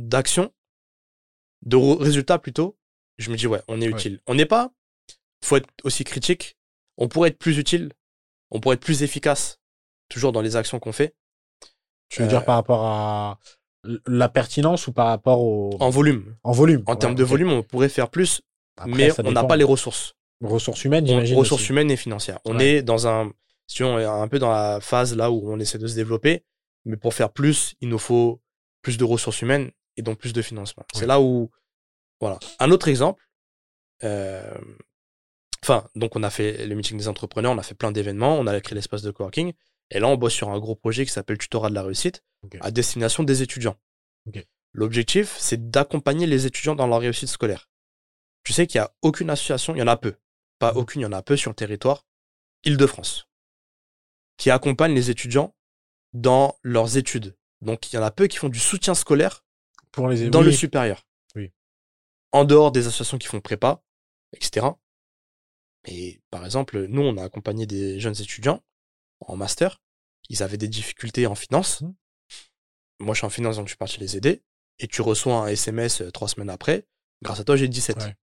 De résultats plutôt, je me dis, ouais, on est Ouais. utile. On n'est pas, faut être aussi critique, on pourrait être plus utile, on pourrait être plus efficace, toujours dans les actions qu'on fait, Tu veux Euh, dire par rapport à la pertinence ou par rapport au. en volume. En volume. En Ouais, termes de volume, on pourrait faire plus, Après, mais on n'a pas les ressources. ressources humaines, j'imagine. ressources aussi. humaines et financières. On Ouais. est dans un, si on est un peu dans la phase là où on essaie de se développer, mais pour faire plus, il nous faut plus de ressources humaines et donc plus de financement. C'est là où, voilà. Un autre exemple, euh, enfin, donc on a fait le meeting des entrepreneurs, on a fait plein d'événements, on a créé l'espace de coworking, et là on bosse sur un gros projet qui s'appelle Tutorat de la réussite à destination des étudiants. L'objectif, c'est d'accompagner les étudiants dans leur réussite scolaire. Tu sais qu'il n'y a aucune association, il y en a peu, pas Mhm. aucune, il y en a peu sur le territoire, Île-de-France, qui accompagne les étudiants dans leurs études. Donc il y en a peu qui font du soutien scolaire Pour les dans oui, le supérieur. Oui. En dehors des associations qui font prépa, etc. Et par exemple, nous, on a accompagné des jeunes étudiants en master. Ils avaient des difficultés en finance. Mhm. Moi, je suis en finance, donc je suis parti les aider. Et tu reçois un SMS euh, trois semaines après. Grâce à toi, j'ai 17. Ouais.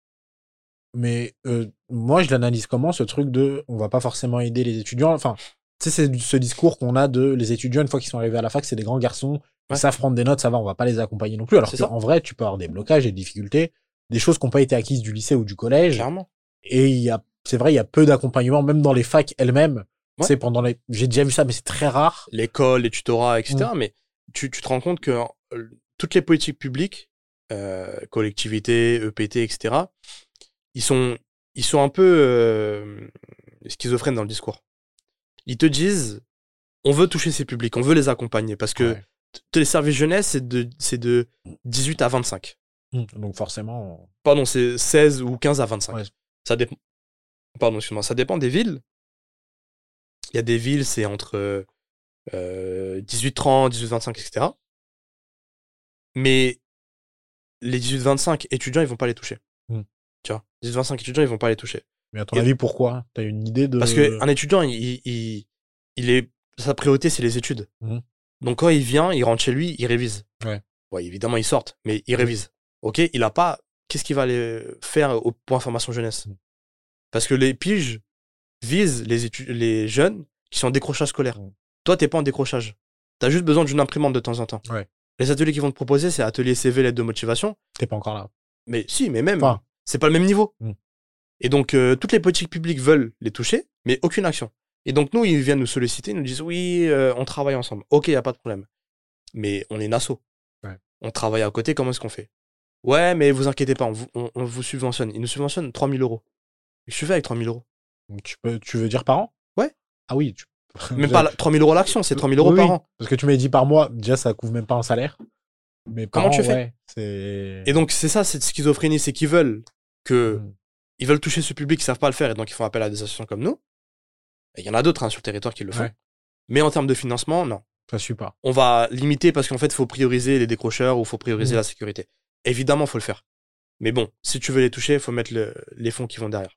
Mais euh, moi, je l'analyse comment ce truc de on va pas forcément aider les étudiants. Enfin, tu sais, c'est ce discours qu'on a de les étudiants, une fois qu'ils sont arrivés à la fac, c'est des grands garçons, Ouais. ils savent prendre des notes, ça va, on va pas les accompagner non plus. Alors C'est qu'en vrai, tu peux avoir des blocages des difficultés, des choses qui n'ont pas été acquises du lycée ou du collège. Clairement. Et il y a, c'est vrai, il y a peu d'accompagnement, même dans les facs elles-mêmes. Ouais. Sais, pendant les, j'ai déjà vu ça, mais c'est très rare. L'école, les tutorats, etc. Mm. Mais tu, tu te rends compte que euh, toutes les politiques publiques, euh, collectivités, EPT, etc., ils sont, ils sont un peu euh, schizophrènes dans le discours. Ils te disent, on veut toucher ces publics, on veut les accompagner, parce que Ouais. les services jeunesse, c'est de, c'est de 18 à 25. Mm. Donc forcément, Pardon, c'est 16 ou 15 à 25. Ouais. Ça dépend. Pardon, excuse-moi, ça dépend des villes. Il y a des villes, c'est entre euh, 18-30, 18-25, etc. Mais les 18-25 étudiants, ils vont pas les toucher. Mm. Tu vois, 18-25 étudiants, ils vont pas les toucher. Mais à ton Et- avis, pourquoi? T'as une idée de Parce qu'un étudiant, il, il, il est, sa priorité, c'est les études. Mhm. Donc quand il vient, il rentre chez lui, il révise. Ouais. Ouais, évidemment, il sort, mais il révise. Ok, il a pas. Qu'est-ce qu'il va aller faire au point formation jeunesse? Mhm. Parce que les piges visent les, les jeunes qui sont en décrochage scolaire. Mhm. Toi, t'es pas en décrochage. T'as juste besoin d'une imprimante de temps en temps. Ouais. Les ateliers qu'ils vont te proposer, c'est atelier CV, lettre de motivation. t'es pas encore là. Mais si, mais même, Enfin. c'est pas le même niveau. Mm. Et donc, euh, toutes les politiques publiques veulent les toucher, mais aucune action. Et donc, nous, ils viennent nous solliciter, ils nous disent oui, euh, on travaille ensemble. Ok, y a pas de problème. Mais on est une asso. Ouais. On travaille à côté, comment est-ce qu'on fait? Ouais, mais vous inquiétez pas, on vous, on- on vous subventionne. Ils nous subventionnent 3000 euros. Je suis fait avec 3000 euros. Donc, tu peux, tu veux dire par an? Ouais. Ah oui. Tu... Même pas la- 3000 euros l'action, c'est 3000 euros Oui, par oui. an. Parce que tu m'as dit par mois, déjà ça couvre même pas un salaire. Mais par Comment an, tu fais? ouais. Et donc, c'est ça, cette schizophrénie, c'est qu'ils veulent que Mm. Ils veulent toucher ce public qui savent pas le faire et donc ils font appel à des associations comme nous. Il y en a d'autres hein, sur le territoire qui le font. Ouais. Mais en termes de financement, non. Ça suit pas. On va limiter parce qu'en fait, il faut prioriser les décrocheurs ou il faut prioriser Mhm. la sécurité. Évidemment, il faut le faire. Mais bon, si tu veux les toucher, il faut mettre le- les fonds qui vont derrière.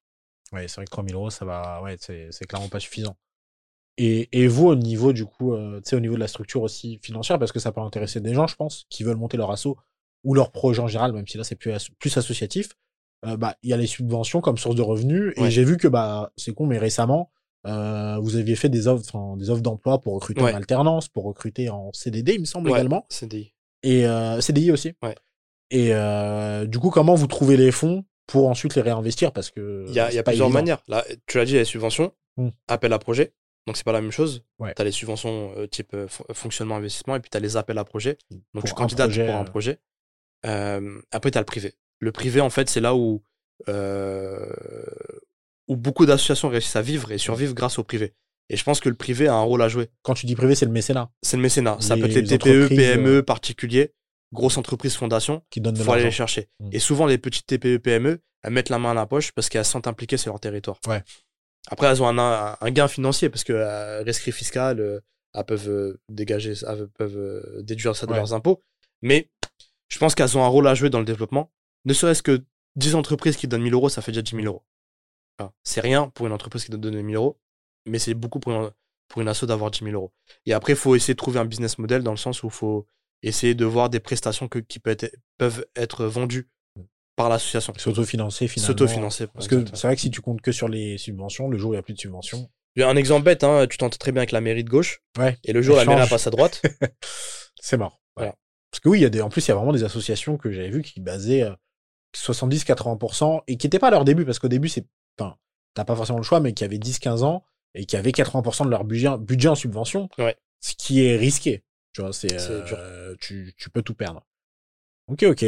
Ouais, c'est vrai que 3000 euros, ça va. Ouais, c'est clairement pas suffisant. Et, et vous, au niveau du coup, euh, au niveau de la structure aussi financière, parce que ça peut intéresser des gens, je pense, qui veulent monter leur asso ou leur projet en général, même si là c'est plus associatif. Euh, bah, il y a les subventions comme source de revenus. Et Ouais. j'ai vu que bah c'est con, mais récemment, euh, vous aviez fait des offres, des offres d'emploi pour recruter Ouais. en alternance, pour recruter en CDD, il me semble Ouais, également. CDI. Et euh, CDI aussi. Ouais. Et euh, du coup, comment vous trouvez les fonds pour ensuite les réinvestir? Parce que Il y a, y plusieurs évident. manières. Là, tu l'as dit, il y a les subventions, Mm. appel à projet. Donc, c'est pas la même chose. Tu as les subventions type fon- fonctionnement, investissement, et puis tu as les appels à projet. Donc, Pour tu candidates projet, pour un projet. Après, tu as le privé. Le privé, en fait, c'est là où, euh, où beaucoup d'associations réussissent à vivre et survivent grâce au privé. Et je pense que le privé a un rôle à jouer. Quand tu dis privé, c'est le mécénat C'est le mécénat. Ça peut être Les TPE, PME, euh, particuliers, grosses entreprises, fondations. qui donne de faut aller les chercher. Mm. Et souvent, les petites TPE, PME, elles mettent la main à la poche parce qu'elles se sentent impliquées sur leur territoire. Ouais. Après, elles ont un, gain financier parce que euh, rescrit fiscal, euh, elles peuvent dégager, elles peuvent déduire ça de Ouais. leurs impôts. Mais je pense qu'elles ont un rôle à jouer dans le développement. Ne serait-ce que 10 entreprises qui donnent 1000 euros, ça fait déjà 10 000 euros. Enfin, c'est rien pour une entreprise qui donne 1000 euros, mais c'est beaucoup pour une, pour une asso d'avoir 10 000 euros. Et après, il faut essayer de trouver un business model dans le sens où il faut essayer de voir des prestations que, qui peut être- peuvent être vendues par l'association. S'autofinancer finalement. S'autofinancer. Parce que c'est vrai que si tu comptes que sur les subventions, le jour où il n'y a plus de subventions. Un exemple bête, hein, tu t'entends très bien avec la mairie de gauche, Ouais. et le jour où la mairie elle passe à droite, C'est mort. Ouais. Voilà. Parce que oui, il y a des, en plus, il y a vraiment des associations que j'avais vues qui basaient euh, 70-80% et qui n'étaient pas à leur début, parce qu'au début, c'est, enfin, t'as pas forcément le choix, mais qui avaient 10-15 ans et qui avaient 80% de leur budget, budget en subvention. Ouais. Ce qui est risqué. Tu vois, c'est, euh, tu, tu peux tout perdre. Ok, ok.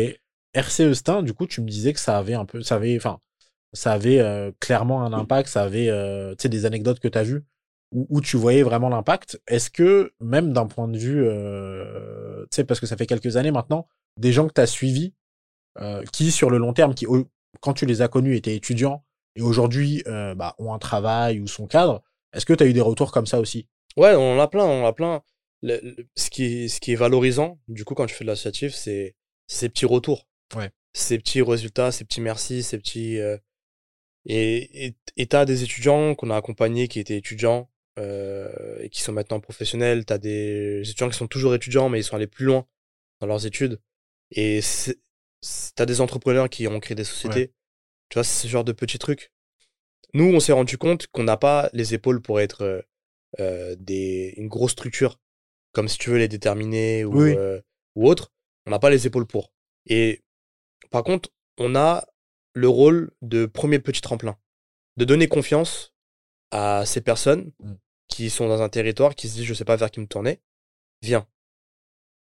RCE Stein, du coup, tu me disais que ça avait un peu, ça avait, enfin, ça avait euh, clairement un impact, ça avait, euh, tu sais, des anecdotes que tu as vues où, où tu voyais vraiment l'impact. Est-ce que, même d'un point de vue, tu sais, parce que ça fait quelques années maintenant, des gens que tu as suivis, euh, qui sur le long terme, qui, quand tu les as connus, étaient étudiants et aujourd'hui euh, bah, ont un travail ou sont cadres, est-ce que tu as eu des retours comme ça aussi? Ouais, on en a plein, on en a plein. Le- le- ce, qui est, ce qui est valorisant, du coup, quand tu fais de l'associatif, c'est ces petits retours. Ouais. Ces petits résultats, ces petits merci, ces petits. euh, Et et t'as des étudiants qu'on a accompagnés qui étaient étudiants euh, et qui sont maintenant professionnels. T'as des étudiants qui sont toujours étudiants, mais ils sont allés plus loin dans leurs études. Et t'as des entrepreneurs qui ont créé des sociétés. Tu vois, c'est ce genre de petits trucs. Nous, on s'est rendu compte qu'on n'a pas les épaules pour être euh, euh, des, une grosse structure, comme si tu veux les déterminer ou, Oui. euh, ou autre. On n'a pas les épaules pour. Et par contre, on a le rôle de premier petit tremplin, de donner confiance à ces personnes Mm. qui sont dans un territoire, qui se disent je sais pas vers qui me tourner. Viens.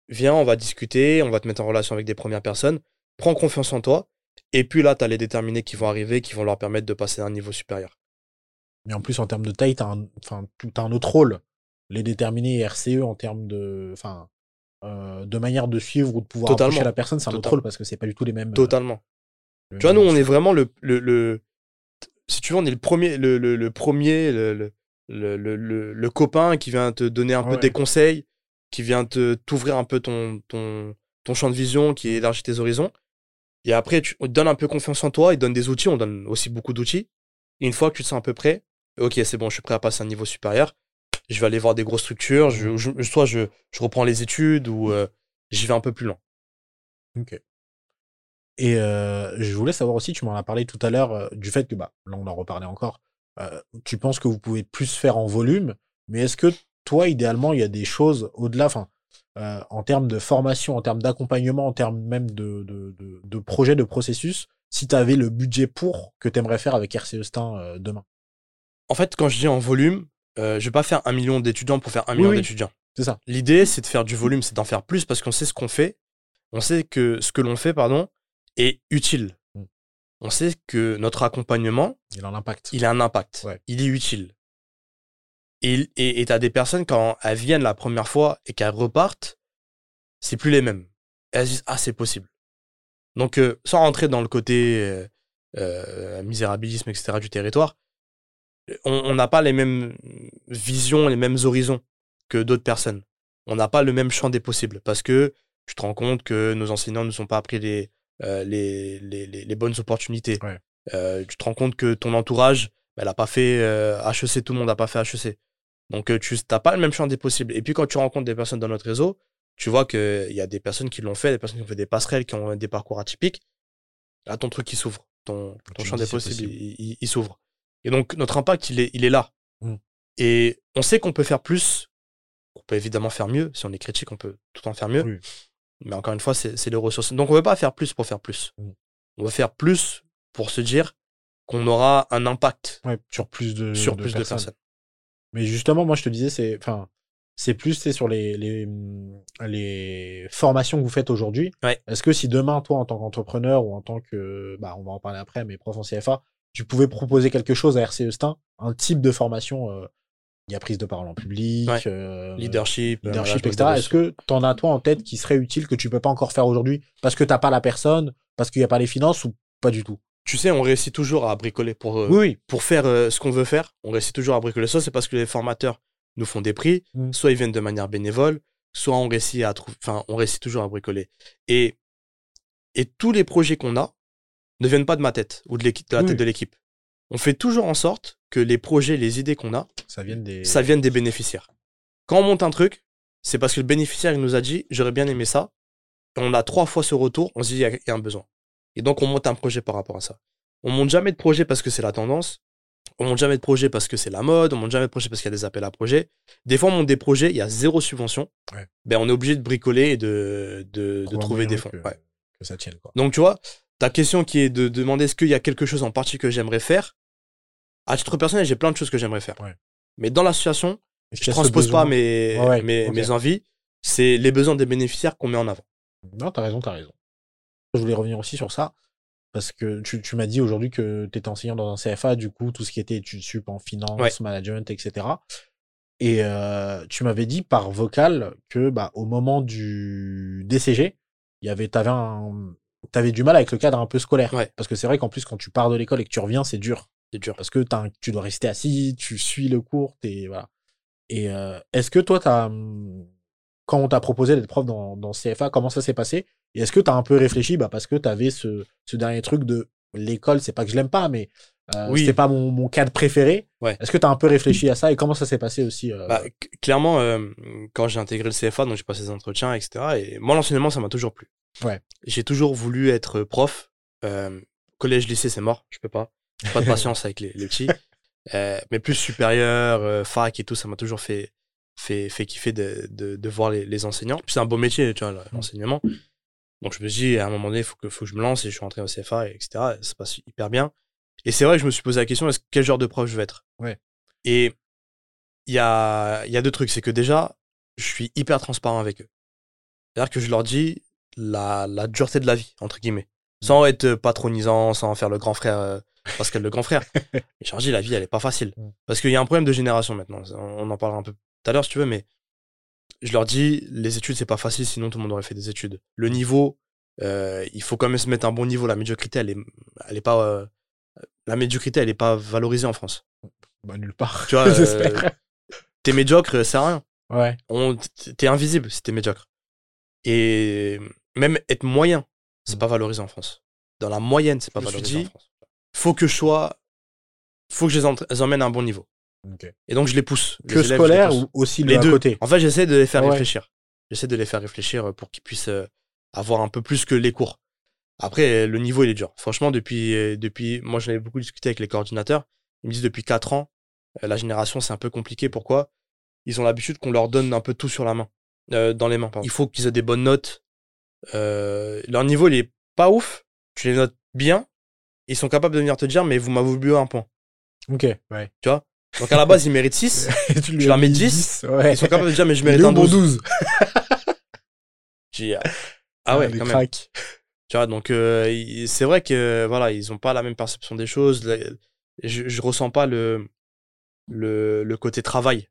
Viens, on va discuter, on va te mettre en relation avec des premières personnes. Prends confiance en toi. Et puis là, tu as les déterminés qui vont arriver, qui vont leur permettre de passer à un niveau supérieur. Mais en plus, en termes de taille, t'as un, enfin, tout- t'as un autre rôle. Les déterminés et RCE en termes de, enfin, euh, de manière de suivre ou de pouvoir Totalement. approcher la personne, c'est un autre rôle parce que c'est pas du tout les mêmes. euh, Totalement. le Tu vois, nous, on est vraiment le, le, le- si tu veux, on est le premier, le, premier, le, le, le, le- le- le copain qui vient te donner un peu des conseils, qui vient te t'ouvrir un peu ton, ton, ton champ de vision, qui élargit tes horizons. Et après, tu, on te donne un peu confiance en toi, il donne des outils, on donne aussi beaucoup d'outils. Et une fois que tu te sens un peu prêt, ok, c'est bon, je suis prêt à passer à un niveau supérieur. Je vais aller voir des grosses structures, je, je- soit je, je reprends les études ou euh, j'y vais un peu plus loin. Ok. Et euh, je voulais savoir aussi, tu m'en as parlé tout à l'heure, euh, du fait que, bah, là on en reparlait encore, tu penses que vous pouvez plus faire en volume, mais est-ce que toi, idéalement, il y a des choses au-delà, enfin, euh, en termes de formation, en termes d'accompagnement, en termes même de, de, de, de projet, de processus, si tu avais le budget pour que tu aimerais faire avec RCE Stein euh, demain? En fait, quand je dis en volume, euh, je vais pas faire un million d'étudiants pour faire un Oui, million oui. d'étudiants. C'est ça. L'idée, c'est de faire du volume, c'est d'en faire plus parce qu'on sait ce qu'on fait. On sait que ce que l'on fait, pardon, est utile. Mm. On sait que notre accompagnement, Il a un impact. il a un impact. Ouais. Il est utile. Et et tu as des personnes, quand elles viennent la première fois et qu'elles repartent, c'est plus les mêmes. Elles se disent, ah, c'est possible. Donc, euh, sans rentrer dans le côté euh, euh, misérabilisme, etc., du territoire, on n'a pas les mêmes visions, les mêmes horizons que d'autres personnes. On n'a pas le même champ des possibles parce que tu te rends compte que nos enseignants ne sont pas appris les, les, les, bonnes opportunités. Ouais. Tu te rends compte que ton entourage, elle n'a pas fait HEC, tout le monde n'a pas fait HEC. Donc euh, tu n'as pas le même champ des possibles. Et puis quand tu rencontres des personnes dans notre réseau, tu vois qu'il y a des personnes qui l'ont fait, des personnes qui ont fait des passerelles, qui ont des parcours atypiques. Là, ton truc, il s'ouvre. Ton, champ des possibles, possible. il, il- il s'ouvre. Et donc, notre impact, il est, il est là. Mm. Et on sait qu'on peut faire plus. On peut évidemment faire mieux. Si on est critique, on peut tout en faire mieux. Oui. Mais encore une fois, c'est c'est les ressources. Donc, on ne veut pas faire plus pour faire plus. Mm. On veut faire plus pour se dire qu'on aura un impact Ouais, sur plus de, sur de plus personnes. de personnes. Mais justement, moi, je te disais, c'est, enfin, c'est plus, c'est sur les, les, les formations que vous faites aujourd'hui. Ouais. Est-ce que si demain, toi, en tant qu'entrepreneur ou en tant que, bah, on va en parler après, mais prof en CFA, tu pouvais proposer quelque chose à RCE Stein, un type de formation, euh, il y a prise de parole en public, Ouais. euh, Leadership, leadership, management etc. Est-ce que tu en as, toi, en tête qui serait utile que tu peux pas encore faire aujourd'hui parce que t'as pas la personne, parce qu'il n'y a pas les finances ou pas du tout? Tu sais, on réussit toujours à bricoler pour, euh, Oui, pour faire euh, ce qu'on veut faire. On réussit toujours à bricoler. Soit c'est parce que les formateurs nous font des prix, Mm. soit ils viennent de manière bénévole, soit on réussit à trouver, enfin, on réussit toujours à bricoler. Et, et tous les projets qu'on a ne viennent pas de ma tête ou de, de la Oui. tête de l'équipe. On fait toujours en sorte que les projets, les idées qu'on a, Ça vient des. ça vienne des bénéficiaires. Quand on monte un truc, c'est parce que le bénéficiaire il nous a dit j'aurais bien aimé ça. Et on a trois fois ce retour, on se dit il y, a- il y a un besoin. Et donc on monte un projet par rapport à ça. On monte jamais de projet parce que c'est la tendance. On monte jamais de projet parce que c'est la mode. On monte jamais de projet parce qu'il y a des appels à projets. Des fois on monte des projets, il y a zéro subvention. Ouais. Ben on est obligé de bricoler et de, de, de Trouver des fonds. Que, Ouais. que ça tienne, quoi. Donc tu vois, ta question qui est de demander est-ce qu'il y a quelque chose en particulier que j'aimerais faire. À titre personnel, j'ai plein de choses que j'aimerais faire. Ouais. Mais dans l'association, je ce transpose pas mes, mes, mes envies. C'est les besoins des bénéficiaires qu'on met en avant. Non, t'as raison, t'as raison. Je voulais revenir aussi sur ça, parce que tu, tu m'as dit aujourd'hui que tu étais enseignant dans un CFA, du coup, tout ce qui était études sup en finance, Ouais. management, etc. Et euh, tu m'avais dit par vocal que bah, au moment du DCG, avait, t'avais, un, t'avais du mal avec le cadre un peu scolaire. Ouais. Parce que c'est vrai qu'en plus, quand tu pars de l'école et que tu reviens, c'est dur. C'est dur. Parce que t'as un- tu dois rester assis, tu suis le cours, t'es, voilà. Et euh, est-ce que toi, t'as, hum, quand on t'a proposé d'être prof dans, dans CFA, comment ça s'est passé? Et est-ce que tu as un peu réfléchi? Bah, Parce que tu avais ce, ce dernier truc de l'école, c'est pas que je l'aime pas, mais euh, Oui. c'était pas mon, mon cadre préféré. Ouais. Est-ce que tu as un peu réfléchi à ça? Et comment ça s'est passé aussi euh, Bah, clairement, euh, quand j'ai intégré le CFA, donc j'ai passé des entretiens, etc. Et moi, l'enseignement, ça m'a toujours plu. Ouais. J'ai toujours voulu être prof. Collège, lycée, c'est mort. Je peux pas. Pas de patience avec les, les petits. Euh, mais plus supérieur, euh, fac et tout, ça m'a toujours fait, fait, fait kiffer de, de, de voir les, les enseignants. Puis c'est un beau métier, tu vois, Mm. l'enseignement. Donc je me dis, à un moment donné, il faut que, faut que je me lance et je suis rentré au CFA, et etc. Et ça se passe hyper bien. Et c'est vrai que je me suis posé la question, est-ce quel genre de prof je veux être? Ouais. Et il y a, y a deux trucs. C'est que déjà, je suis hyper transparent avec eux. C'est-à-dire que je leur dis la, la dureté de la vie, entre guillemets. Sans être euh, patronisant, sans faire le grand frère, euh, Pascal le grand frère. Mais je leur dis, la vie, elle est pas facile. Mm. Parce qu'il y a un problème de génération maintenant. On en parlera un peu tout à l'heure si tu veux, mais je leur dis, les études, c'est pas facile, sinon tout le monde aurait fait des études. Le niveau, euh, il faut quand même se mettre un bon niveau. La médiocrité, elle est, elle est pas, euh, la médiocrité, elle est pas valorisée en France. bah, Nulle part. Tu vois, euh, J'espère. t'es médiocre, c'est rien. Ouais. On, t'es invisible si t'es médiocre. Et même être moyen, c'est Mm. pas valorisé en France. Dans la moyenne, c'est pas Je me suis valorisé en France. Faut que je sois, faut que je les emmène à un bon niveau. Et donc je les pousse. Les Que élèves, scolaire pousse. ou aussi le les à deux. côté? En fait, j'essaie de les faire Ouais. réfléchir. J'essaie de les faire réfléchir euh, pour qu'ils puissent euh, avoir un peu plus que les cours. Après, le niveau, il est dur. Franchement, depuis, euh, depuis, moi, j'en avais beaucoup discuté avec les coordinateurs. Ils me disent depuis 4 ans, la génération, c'est un peu compliqué. Pourquoi? Ils ont l'habitude qu'on leur donne un peu tout sur la main, euh, dans les mains. pardon. Il faut qu'ils aient des bonnes notes. Euh, leur niveau, il est pas ouf. Tu les notes bien. Ils sont capables de venir te dire, mais vous m'avez oublié un point. Ok, ouais. Donc à la base, ils méritent 6. tu leur mets 10, ouais. Ils sont capables de dire, mais je mérite un au bon 12. 12. J'ai dit, ah, ah ouais, les quand même. Tu vois, donc euh, c'est vrai que voilà, ils ont pas la même perception des choses. Je, je ressens pas le le, le côté travail.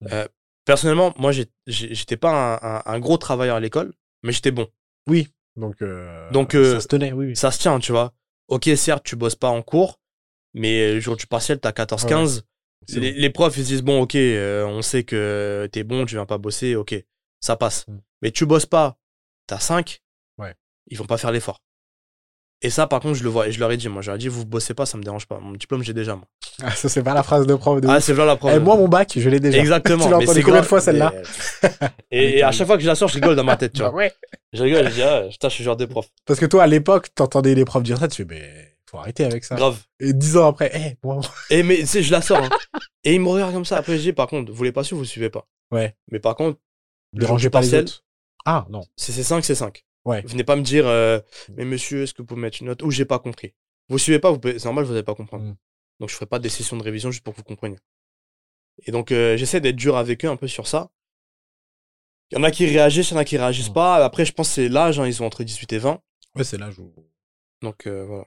Ouais. Euh, personnellement, moi, j'ai- j'étais pas un, un- un gros travailleur à l'école, mais j'étais bon. Donc, euh, Donc, euh, ça se tenait, oui. oui. Ça se tient, tu vois. Ok, certes, tu bosses pas en cours, mais le jour du partiel, t'as 14-15. C'est les, profs, ils se disent, bon, ok, euh, on sait que t'es bon, tu viens pas bosser, ok, ça passe. Mm. Mais tu bosses pas, t'as 5, Ouais. ils vont pas faire l'effort. Et ça, par contre, je le vois, et je leur ai dit, moi, je leur ai dit, vous bossez pas, ça me dérange pas. Mon diplôme, j'ai déjà, moi. Ah, ça, c'est pas la phrase de prof de Ah, c'est là la. Eh, moi, mon bac, je l'ai déjà. Exactement. Tu l'as entendu combien de fois, celle-là Et, et à chaque fois que je la sors, je rigole dans ma tête, tu Bah vois. ouais. Je rigole, je dis, ah, putain, je suis genre des profs. Parce que toi, à l'époque, t'entendais les profs dire ça, tu fais, mais faut arrêter avec ça. Grave. Et dix ans après, eh, moi, Et mais je la sors. hein. Et ils me regardent comme ça. Après, je dis, par contre, vous voulez pas suivre, vous suivez pas. Ouais. Mais par contre, dérangez pas les autres. Ah, non. c'est 5, c'est 5. Ouais. Venez pas me dire, euh, mais monsieur, est-ce que vous pouvez mettre une note ou j'ai pas compris? Vous suivez pas, vous pouvez- c'est normal, vous n'allez pas comprendre. Mm. Donc je ferai pas des sessions de révision juste pour que vous compreniez. Et donc euh, j'essaie d'être dur avec eux un peu sur ça. Il y en a qui réagissent, il y en a qui réagissent Mm. pas. Après, je pense que c'est l'âge, hein, ils sont entre 18 et 20. Ouais, c'est l'âge où. Donc euh, voilà.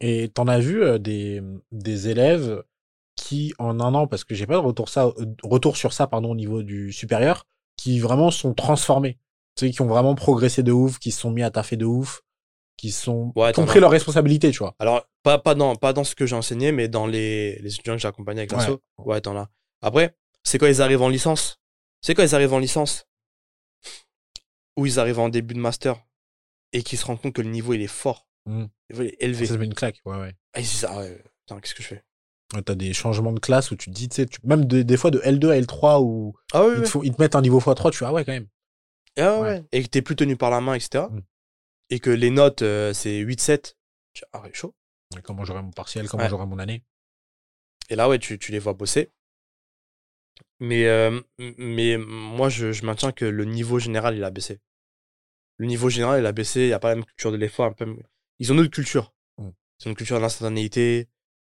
Et t'en as vu euh, des, des élèves qui, en un an, parce que j'ai pas de retour, ça, euh, retour sur ça pardon, au niveau du supérieur, qui vraiment sont transformés. Tu sais, qui ont vraiment progressé de ouf, qui se sont mis à taffer de ouf, qui sont Ouais, qui ont pris leurs responsabilités, tu vois. Alors, pas, pas, dans, pas dans ce que j'ai enseigné, mais dans les, les étudiants que j'ai accompagnés avec Ouais. l'asso. Ouais, t'en as. Après, c'est quand ils arrivent en licence. C'est quand ils arrivent en licence, ou ils arrivent en début de master, et qu'ils se rendent compte que le niveau, il est fort. Mm. Est élevé. Ça met une claque, ouais, ouais. Ah, ils se disent, ah ouais, putain, qu'est-ce que je fais? Ouais, T'as des changements de classe où tu te dis, tu sais, même de- des fois de L2 à L3 où Ah ouais, ils, te font- ils te mettent un niveau x3, tu fais, ah ouais, quand même. Ah ouais. Et que t'es plus tenu par la main, etc. Mm. Et que les notes, euh, c'est 8-7. Tu dis, Ah ouais, chaud. Comment j'aurai mon partiel, comment j'aurai mon année. Et là, ouais, tu, tu les vois bosser. Mais, euh, mais moi, je, je maintiens que le niveau général, il a baissé. Le niveau général, il a baissé. Il n'y a pas la même culture de l'effort. un peu- Ils ont une autre culture. Mm. Ils ont une culture de l'instantanéité.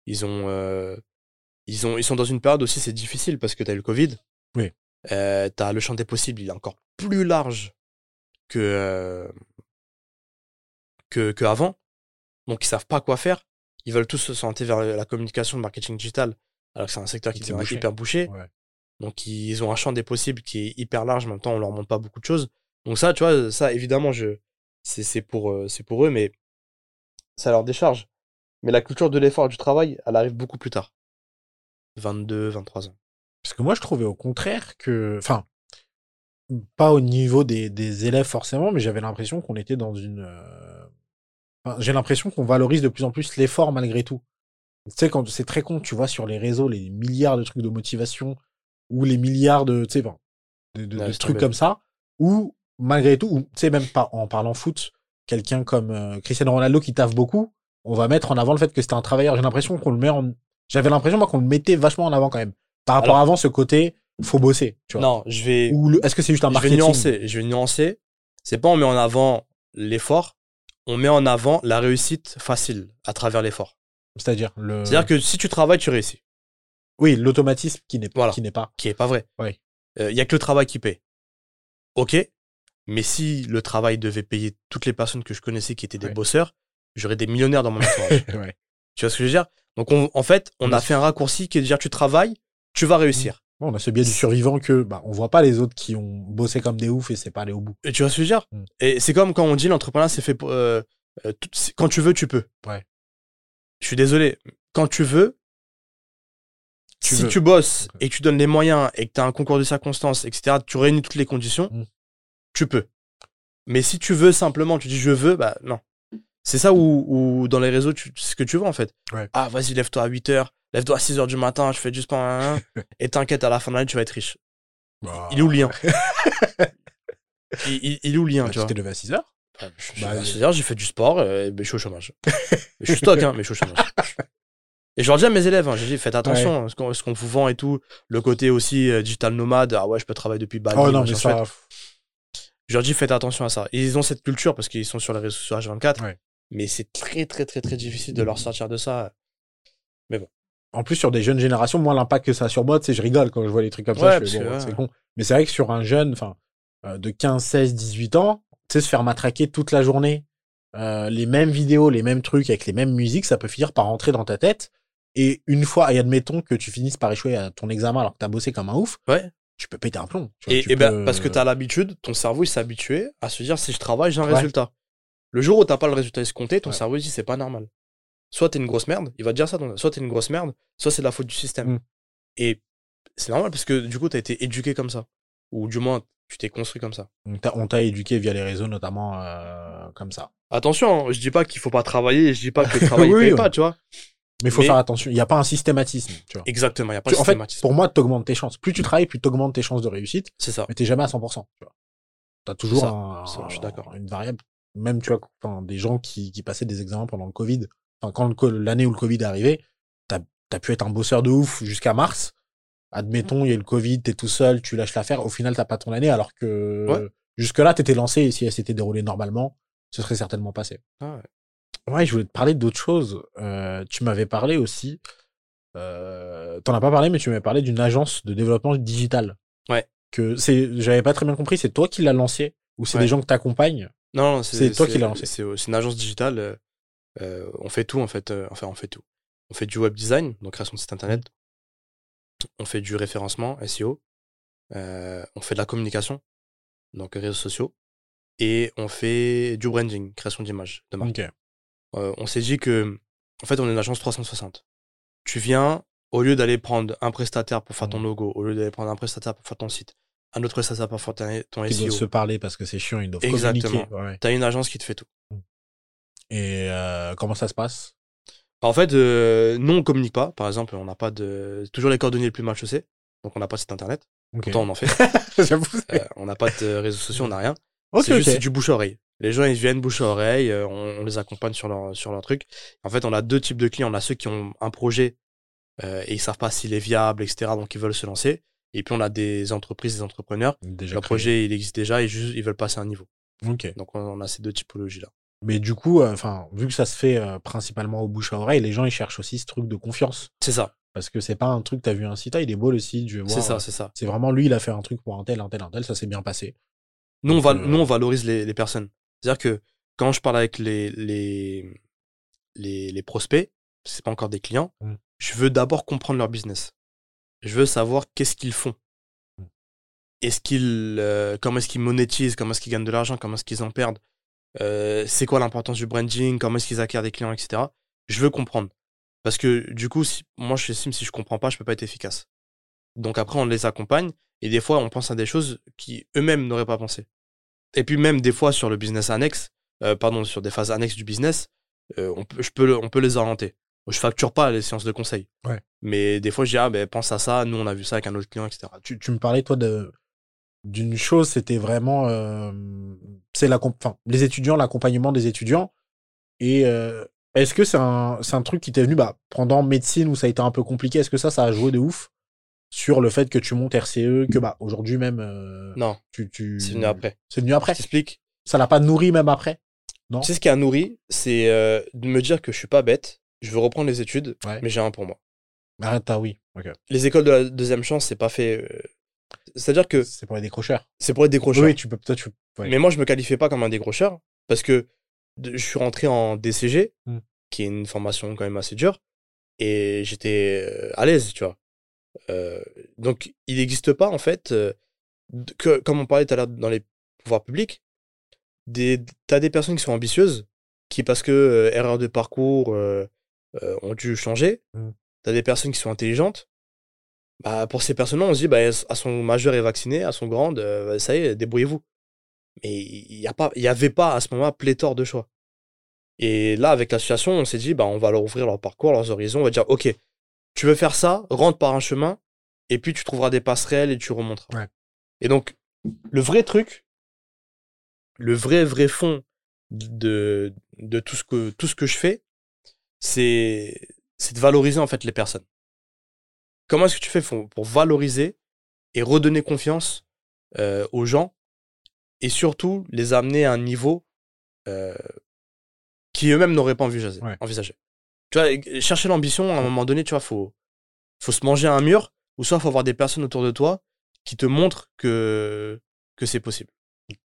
Ils ont, euh, ils ont, ils sont dans une période aussi, c'est difficile parce que tu as eu le Covid. Oui. Euh, tu as le champ des possibles, il est encore plus large que, euh, que, que avant. Donc, ils savent pas quoi faire. Ils veulent tous se sentir vers la communication, le marketing digital, alors que c'est un secteur qui bouché. hyper bouché. Ouais. Donc, ils ont un champ des possibles qui est hyper large. En même temps, on leur montre pas beaucoup de choses. Donc, ça, tu vois, ça, évidemment, je, c'est, c'est pour, c'est pour eux, mais ça leur décharge. Mais la culture de l'effort et du travail, elle arrive beaucoup plus tard. 22, 23 ans. Parce que moi, je trouvais au contraire que. Enfin, pas au niveau des, des élèves forcément, mais j'avais l'impression qu'on était dans une. euh, enfin, j'ai l'impression qu'on valorise de plus en plus l'effort malgré tout. Tu sais, quand c'est très con, tu vois sur les réseaux les milliards de trucs de motivation ou les milliards de, tu sais, enfin, de, de- Ouais, de c'est trucs comme ça, ou malgré tout, ou tu sais, même pas en parlant foot, quelqu'un comme euh, Cristiano Ronaldo qui taffe beaucoup, on va mettre en avant le fait que c'était un travailleur. J'ai l'impression qu'on le met en. J'avais l'impression, moi, qu'on le mettait vachement en avant quand même. Par rapport Alors- à avant, ce côté, faut bosser, tu vois. Non, je vais, Ou le- est-ce que c'est juste un je vais marketing nuancer. Je vais nuancer. C'est pas on met en avant l'effort, on met en avant la réussite facile à travers l'effort. C'est-à-dire le. C'est-à-dire que si tu travailles, tu réussis. Oui, l'automatisme qui n'est Voilà. qui n'est pas. Qui est pas vrai. Ouais. Il y a que le travail qui paye. Ok? Mais si le travail devait payer toutes les personnes que je connaissais qui étaient des Ouais. bosseurs, j'aurais des millionnaires dans mon entourage. ouais. tu vois ce que je veux dire? Donc on- en fait, on a fait un raccourci qui est de dire tu travailles, tu vas réussir. Bon, on a ce biais du survivant que bah, on voit pas les autres qui ont bossé comme des oufs et c'est pas allé au bout. Et tu vois ce que je veux dire? Mm. Et c'est comme quand on dit l'entrepreneuriat c'est fait pour, euh, euh, quand tu veux tu peux. Ouais. Je suis désolé, quand tu veux, Tu si veux. tu bosses et que tu donnes les moyens et que tu as un concours de circonstances, etc., tu réunis toutes les conditions, Mm. Tu peux. Mais si tu veux simplement, tu dis je veux, bah non. C'est ça où, où dans les réseaux, tu, c'est ce que tu veux en fait. Ouais. Ah, vas-y, lève-toi à 8 heures, lève-toi à 6 heures du matin, je fais du sport, hein, hein, et t'inquiète, à la fin de l'année, tu vas être riche. Il est où le lien? Il, il- il est où le lien, Bah, tu vois? t'es levé à 6 heures? Je- Bah, à oui. 6 heures, j'ai fait du sport, euh, mais je suis au chômage. je suis stock, hein, mais je suis au chômage. Et je leur dis à mes élèves, hein, j'ai dit, faites attention, ce qu'on ce qu'on vous vend et tout, le côté aussi euh, digital nomade, ah ouais, je peux travailler depuis Bali. Oh non, mais ça. Je leur dis, faites attention à ça. Et ils ont cette culture parce qu'ils sont sur les réseaux sociaux H24, Ouais. mais c'est très, très, très, très difficile de leur sortir de ça. En plus, sur des jeunes générations, moi, l'impact que ça a sur moi, sais, je rigole quand je vois les trucs comme ça. Je fais, bon, ouais. c'est con. Mais c'est vrai que sur un jeune, enfin, euh, de 15, 16, 18 ans, tu sais, se faire matraquer toute la journée, euh, les mêmes vidéos, les mêmes trucs avec les mêmes musiques, ça peut finir par rentrer dans ta tête. Et une fois, et admettons que tu finisses par échouer à ton examen alors que t'as bossé comme un ouf, Ouais. Tu peux péter un plomb. vois, Et, et ben, peux- parce que tu as l'habitude, ton cerveau il s'est habitué à se dire si je travaille, j'ai un Ouais. résultat. Le jour où t'as pas le résultat escompté, ton Ouais. cerveau il dit c'est pas normal. Soit t'es une grosse merde, il va te dire ça, ton- soit t'es une grosse merde, soit c'est de la faute du système. Mm. Et c'est normal parce que du coup t'as été éduqué comme ça. Ou du moins tu t'es construit comme ça. On t'a- éduqué via les réseaux, notamment euh, comme ça. Attention, hein, je dis pas qu'il faut pas travailler, je dis pas que le travail Oui, paye oui. pas, tu vois. Mais il faut Mais- faire attention. Il n'y a pas un systématisme. Tu vois. Exactement, il y a pas Tu- de en fait, systématisme. pour moi, t'augmentes tes chances. Plus tu travailles, plus t'augmentes tes chances de réussite. C'est ça. mais t'es jamais à 100%. Tu vois. T'as toujours ça, un- ça, je suis d'accord. une variable. Même, tu vois, des gens qui, qui passaient des examens pendant le Covid. Enfin, quand l'année où le Covid est arrivé, t'as as pu être un bosseur de ouf jusqu'à mars. Admettons, il y a eu le Covid, t'es tout seul, tu lâches l'affaire. Au final, t'as pas ton année, alors que Ouais. jusque-là, t'étais lancé et si elle s'était déroulée normalement, ce serait certainement passé. Ah ouais. Ouais, je voulais te parler d'autre chose. Euh, tu m'avais parlé aussi. Euh, T'en as pas parlé, mais tu m'avais parlé d'une agence de développement digital. Ouais. Que c'est, j'avais pas très bien compris. C'est toi qui l'as lancé ou c'est Ouais. des gens que t'accompagnes? Non, non, C'est toi qui l'as lancé. C'est une agence digitale. euh, on fait tout en fait. enfin, on fait tout. On fait du web design, donc création de site internet. On fait du référencement, SEO. on fait de la communication, donc réseaux sociaux. Et on fait du branding, création d'images, de marque. Euh, on s'est dit que, en fait, on est une agence 360. Tu viens, au lieu d'aller prendre un prestataire pour faire ton Mhm. logo, au lieu d'aller prendre un prestataire pour faire ton site, un autre prestataire pour faire ton ton Ils doivent SEO, se parler parce que c'est chiant, ils doivent Exactement. communiquer. Ouais, ouais. t'as une agence qui te fait tout. Et euh, comment ça se passe? En fait, euh, nous, on communique pas. Par exemple, on n'a pas de. Toujours les coordonnées les plus mal chaussées. Donc, on n'a pas de site internet. Ok. Pourtant, on en fait. Euh, on n'a pas de réseaux sociaux, on n'a rien. C'est juste du bouche à oreille. Les gens, ils viennent bouche à oreille. euh, on, on les accompagne sur leur, sur leur truc. En fait, on a deux types de clients. On a ceux qui ont un projet euh, et ils savent pas s'il est viable, etc. Donc, ils veulent se lancer. Et puis, on a des entreprises, des entrepreneurs. Déjà Le créé. projet, il existe déjà et juste, ils veulent passer un niveau. Donc, on, on a ces deux typologies-là. Mais du coup, euh, enfin, vu que ça se fait euh, principalement au bouche à oreille, les gens ils cherchent aussi ce truc de confiance. C'est ça. Parce que c'est pas un truc, t'as vu un site, ah, il est beau le site, je vais voir. C'est ça, c'est ça. C'est vraiment lui, il a fait un truc pour un tel, un tel, un tel, ça s'est bien passé. Nous, on, euh, nous, valorise les, les personnes. C'est-à-dire que quand je parle avec les, les, les, les prospects, c'est pas encore des clients, Mm. je veux d'abord comprendre leur business. Je veux savoir qu'est-ce qu'ils font. Mm. Est-ce qu'ils, euh, comment est-ce qu'ils monétisent, comment est-ce qu'ils gagnent de l'argent, comment est-ce qu'ils en perdent, euh, c'est quoi l'importance du branding, comment est-ce qu'ils acquièrent des clients, etc. Je veux comprendre. Parce que du coup, si, moi, je estime si je comprends pas, je peux pas être efficace. Donc après, on les accompagne. Et des fois, on pense à des choses qui eux-mêmes n'auraient pas pensé. Et puis même des fois, sur le business annexe, euh, pardon, sur des phases annexes du business, euh, on, peut, je peux, le- on peut les orienter. Je facture pas les séances de conseil. Ouais. Mais des fois, je dis, ah, ben, pense à ça. Nous, on a vu ça avec un autre client, etc. Tu, tu me parlais, toi, de d'une chose, c'était vraiment euh, c'est la enfin, les étudiants, l'accompagnement des étudiants. Et est-ce que c'est un, c'est un truc qui t'est venu bah, pendant médecine où ça a été un peu compliqué Est-ce que ça, ça a joué de ouf? Sur le fait que tu montes RCE, que bah aujourd'hui même euh, Non, tu, tu... c'est venu après. C'est venu Je après. t'explique. Ça l'a pas nourri même après Non? Tu sais ce qui a nourri, c'est euh, de me dire que je suis pas bête, je veux reprendre les études, Ouais. mais j'ai un pour moi. Arrête, ah oui. Les écoles de la deuxième chance, c'est pas fait. euh, C'est-à-dire que C'est pour les décrocheurs. c'est pour être décrocheur. Oui, tu peux toi tu. ouais. Mais moi, je me qualifiais pas comme un décrocheur parce que je suis rentré en DCG, Hmm. qui est une formation quand même assez dure, et j'étais à l'aise, tu vois. Euh, donc, il n'existe pas, en fait, euh, que, comme on parlait tout à l'heure dans les pouvoirs publics, des, t'as des personnes qui sont ambitieuses, qui, parce que euh, erreur de parcours, ont dû changer. Hmm. T'as des personnes qui sont intelligentes. Bah, pour ces personnes-là, on se dit, bah, à son majeur est vacciné, à son grande, euh, ça y est, débrouillez-vous. Mais il n'y a pas, il y avait pas à ce moment-là pléthore de choix. Et là, avec l'association, on s'est dit, bah, on va leur ouvrir leur parcours, leurs horizons. On va dire, OK, tu veux faire ça, rentre par un chemin, et puis tu trouveras des passerelles et tu remonteras. Ouais. Et donc, le vrai truc, le vrai, vrai fond de, de tout, ce que, tout ce que je fais, c'est c'est de valoriser en fait les personnes. Comment est-ce que tu fais pour, pour valoriser et redonner confiance euh, aux gens et surtout les amener à un niveau euh, qui eux-mêmes n'auraient pas envisagé. Ouais. envisagé? Tu vois, chercher l'ambition, à un moment donné, tu vois, faut, faut se manger à un mur, ou soit faut avoir des personnes autour de toi qui te montrent que, que c'est possible.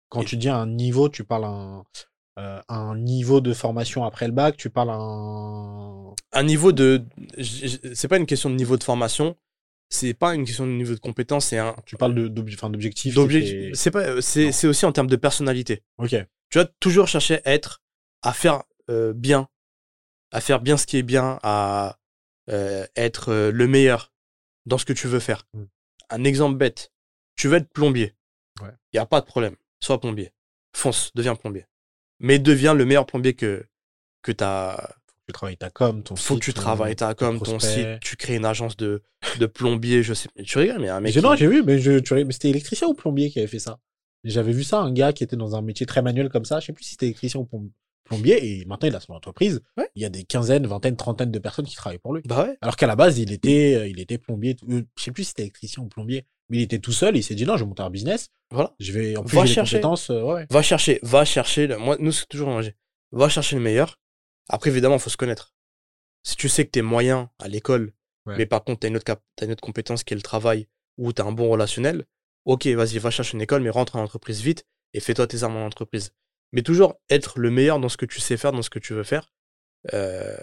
Quand tu dis un niveau, tu parles un, euh, un niveau de formation après le bac, tu parles un. Un niveau de. C'est pas une question de niveau de formation, c'est pas une question de niveau de compétence, c'est un. Tu parles d'objectif. C'est pas, Non. c'est aussi en termes de personnalité. Ok. Tu vas toujours chercher à être, à faire euh, bien, à faire bien ce qui est bien, à euh, être euh, le meilleur dans ce que tu veux faire. Mm. Un exemple bête, tu veux être plombier. Il Ouais. n'y a pas de problème. Sois plombier. Fonce, deviens plombier. Mais deviens le meilleur plombier que, que tu as. Tu travailles ta com, ton Faut que tu travailles ta com, ton site, tu crées une agence de, de plombier, je sais. Tu rigoles, mais un mec. J'ai- qui- Non, j'ai vu, mais, je, tu, mais c'était électricien ou plombier qui avait fait ça? J'avais vu ça, un gars qui était dans un métier très manuel comme ça. Je sais plus si c'était électricien ou plom- plombier. Et maintenant, il a son entreprise. Ouais. Il y a des quinzaines, vingtaines, trentaines de personnes qui travaillent pour lui. Bah ouais. Alors qu'à la base, il était, euh, il était plombier. euh, je sais plus si c'était électricien ou plombier. Mais il était tout seul. Il s'est dit non, je vais monter un business. Voilà. Je vais, en plus, Va les chercher. compétences. euh, ouais. Va chercher, va chercher. Le... Moi, nous, c'est toujours mangé. Va chercher le meilleur. Après, évidemment, il faut se connaître. Si tu sais que t'es moyen à l'école, mais par contre, t'as une, autre cap- t'as une autre compétence qui est le travail ou t'as un bon relationnel, ok, vas-y, va chercher une école, mais rentre en entreprise vite et fais-toi tes armes en entreprise. Mais toujours être le meilleur dans ce que tu sais faire, dans ce que tu veux faire. Euh,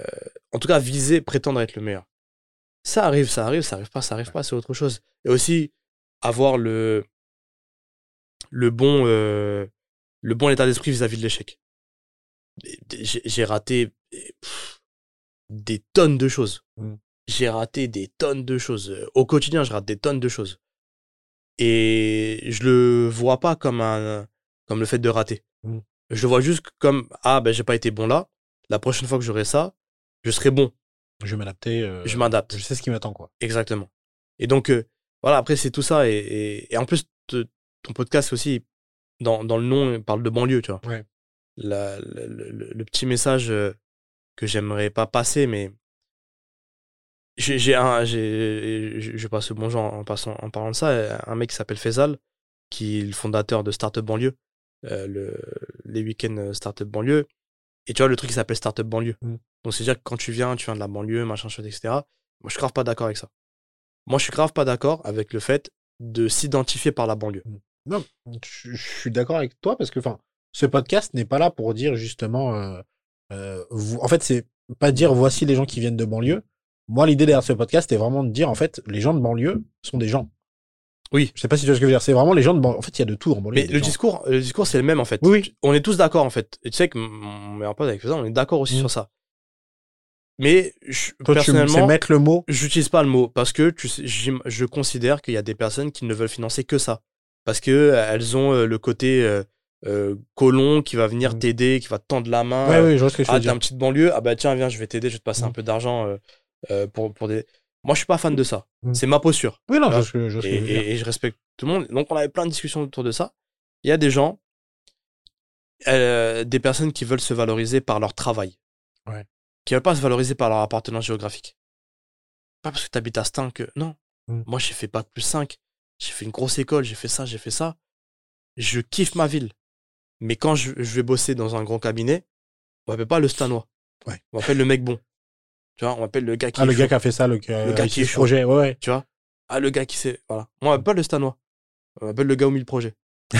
en tout cas, viser, prétendre être le meilleur. Ça arrive, ça arrive, ça arrive pas, ça arrive pas, c'est autre chose. Et aussi, avoir le, le bon, euh, le bon état d'esprit vis-à-vis de l'échec. J'ai raté pff, des tonnes de choses. Mm. J'ai raté des tonnes de choses. Au quotidien, je rate des tonnes de choses. Et je le vois pas comme un, comme le fait de rater. Mm. Je le vois juste comme, ah, ben, j'ai pas été bon là. La prochaine fois que j'aurai ça, je serai bon. Je vais m'adapter. euh, Je m'adapte. Je sais ce qui m'attend, quoi. Exactement. Et donc, euh, voilà, après, c'est tout ça. Et, et, et en plus, te- ton podcast aussi, dans, dans le nom, il parle de banlieue, tu vois. Ouais. La- le, le- le petit message euh, que j'aimerais pas passer, mais j'ai un, j'ai, je passe le bonjour en, passant, en parlant de ça, un mec qui s'appelle Faisal, qui est le fondateur de Startup Banlieue, euh, le, les week-ends Startup Banlieue. Et tu vois, le truc qui s'appelle Startup Banlieue. Mm. Donc, c'est-à-dire que quand tu viens, tu viens de la banlieue, machin, chose, etc. Moi, je suis grave pas d'accord avec ça. Moi, je suis grave pas d'accord avec le fait de s'identifier par la banlieue. Non, je, je suis d'accord avec toi parce que, enfin, ce podcast n'est pas là pour dire justement, euh, euh, vous- en fait, c'est pas dire voici les gens qui viennent de banlieue. Moi, l'idée derrière ce podcast est vraiment de dire, en fait, les gens de banlieue sont des gens. Oui. Je sais pas si tu vois ce que je veux dire. C'est vraiment les gens de. En fait, il y a de tout en banlieue. Mais le gens. discours, le discours, c'est le même en fait. Oui, oui. On est tous d'accord en fait. Et tu sais que mon meilleur pote avec ça, on est d'accord aussi Mm. sur ça. Mais je- Toi, tu personnellement, mettre le mot. j'utilise pas le mot parce que tu sais, j'im- je considère qu'il y a des personnes qui ne veulent financer que ça. Parce que elles ont euh, le côté euh, euh, colon qui va venir Mm. t'aider, qui va te tendre la main. Ouais, ouais, je vois ce que tu ah, veux t'es dire. un petit banlieue, ah bah tiens, viens, je vais t'aider, je vais te passer un Mm. peu d'argent pour, pour des. Moi, je suis pas fan de ça. Mm. C'est ma posture. Oui, non, je Et, je respecte tout le monde. Donc, on avait plein de discussions autour de ça. Il y a des gens, euh, des personnes qui veulent se valoriser par leur travail. Ouais. Qui veulent pas se valoriser par leur appartenance géographique. Pas parce que tu habites à Stein que. Non. Mm. Moi, j'ai fait Bac plus 5. J'ai fait une grosse école, j'ai fait ça, j'ai fait ça. Je kiffe ma ville. Mais quand je, je vais bosser dans un grand cabinet, on m'appelle pas le Stanois. Ouais. On m'appelle le mec bon. Tu vois, on m'appelle le gars qui Ah, est le chaud. gars qui a fait ça, le, a Le gars qui est chaud. projet. Ouais, ouais. Tu vois? Ah, le gars qui sait. Voilà. Moi, on m'appelle le Stanois. On m'appelle le gars au mille projets.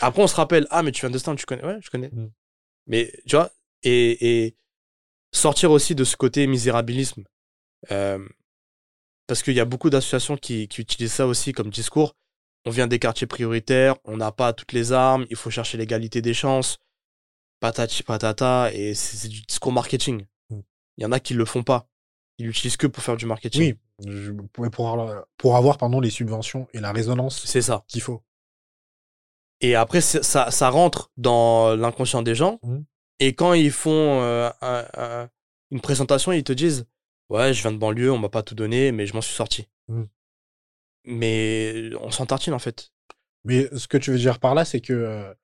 Après, on se rappelle. Ah, mais tu viens de Stan, tu connais. Ouais, je connais. Mm. Mais, tu vois, et, et sortir aussi de ce côté misérabilisme. Euh, parce qu'il y a beaucoup d'associations qui, qui utilisent ça aussi comme discours. On vient des quartiers prioritaires, on n'a pas toutes les armes, il faut chercher l'égalité des chances, patati patata, et c'est du discours marketing. Il y en a qui le font pas. Ils l'utilisent que pour faire du marketing. Oui, je- pour, avoir, pour avoir pardon, les subventions et la résonance C'est ça. qu'il faut. Et après, ça, ça rentre dans l'inconscient des gens. Mhm. Et quand ils font euh, un- un- une présentation, ils te disent Ouais, je viens de banlieue, on m'a pas tout donné, mais je m'en suis sorti. Mhm. Mais on s'en tartine en fait. Mais ce que tu veux dire par là, c'est que euh,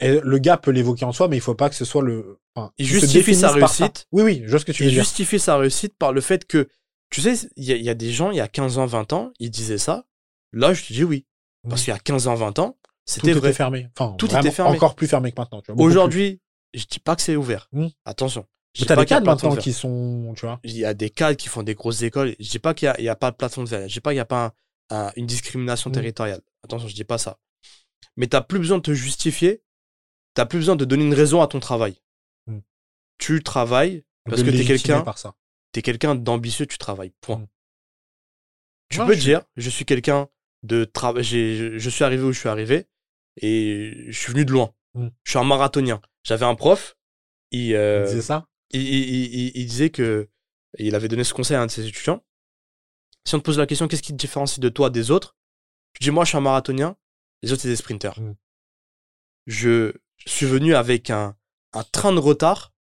et le gars peut l'évoquer en soi, mais il faut pas que ce soit le. enfin, Il justifie sa réussite. Oui, oui, je vois ce que tu veux Il justifie sa réussite par le fait que, tu sais, il y, a- il y a des gens, il y a 15 ans, 20 ans, ils disaient ça. Là, je te dis oui. Parce qu'il y a 15 ans, 20 ans, Tout c'était était vrai. fermé. Enfin, Tout était fermé. Encore plus fermé que maintenant. Aujourd'hui, je dis pas que c'est ouvert. Mhm. Attention. Je t'as des cadres maintenant qui sont, tu vois. il y a des cadres qui font des grosses écoles. Je dis pas qu'il n'y a, pas de plafond de verre. Je dis pas qu'il n'y a pas un- un- une discrimination Mm. territoriale. Attention, je dis pas ça. Mais tu plus besoin de te justifier. Tu plus besoin de donner une raison à ton travail. Mm. Tu travailles parce que tu es quelqu'un ça. t'es quelqu'un d'ambitieux, tu travailles. Point. Mm. Tu peux je- dire, je suis quelqu'un de travail. Je, je suis arrivé où je suis arrivé et je suis venu de loin. Mm. Je suis un marathonien. J'avais un prof. Il, euh, ça? il, il- il- il disait que il avait donné ce conseil à un de ses étudiants. Si on te pose la question, qu'est-ce qui te différencie de toi des autres? Tu dis, moi, je suis un marathonien, les autres, c'est des sprinters. Mm. Je suis venu avec un, un train de retard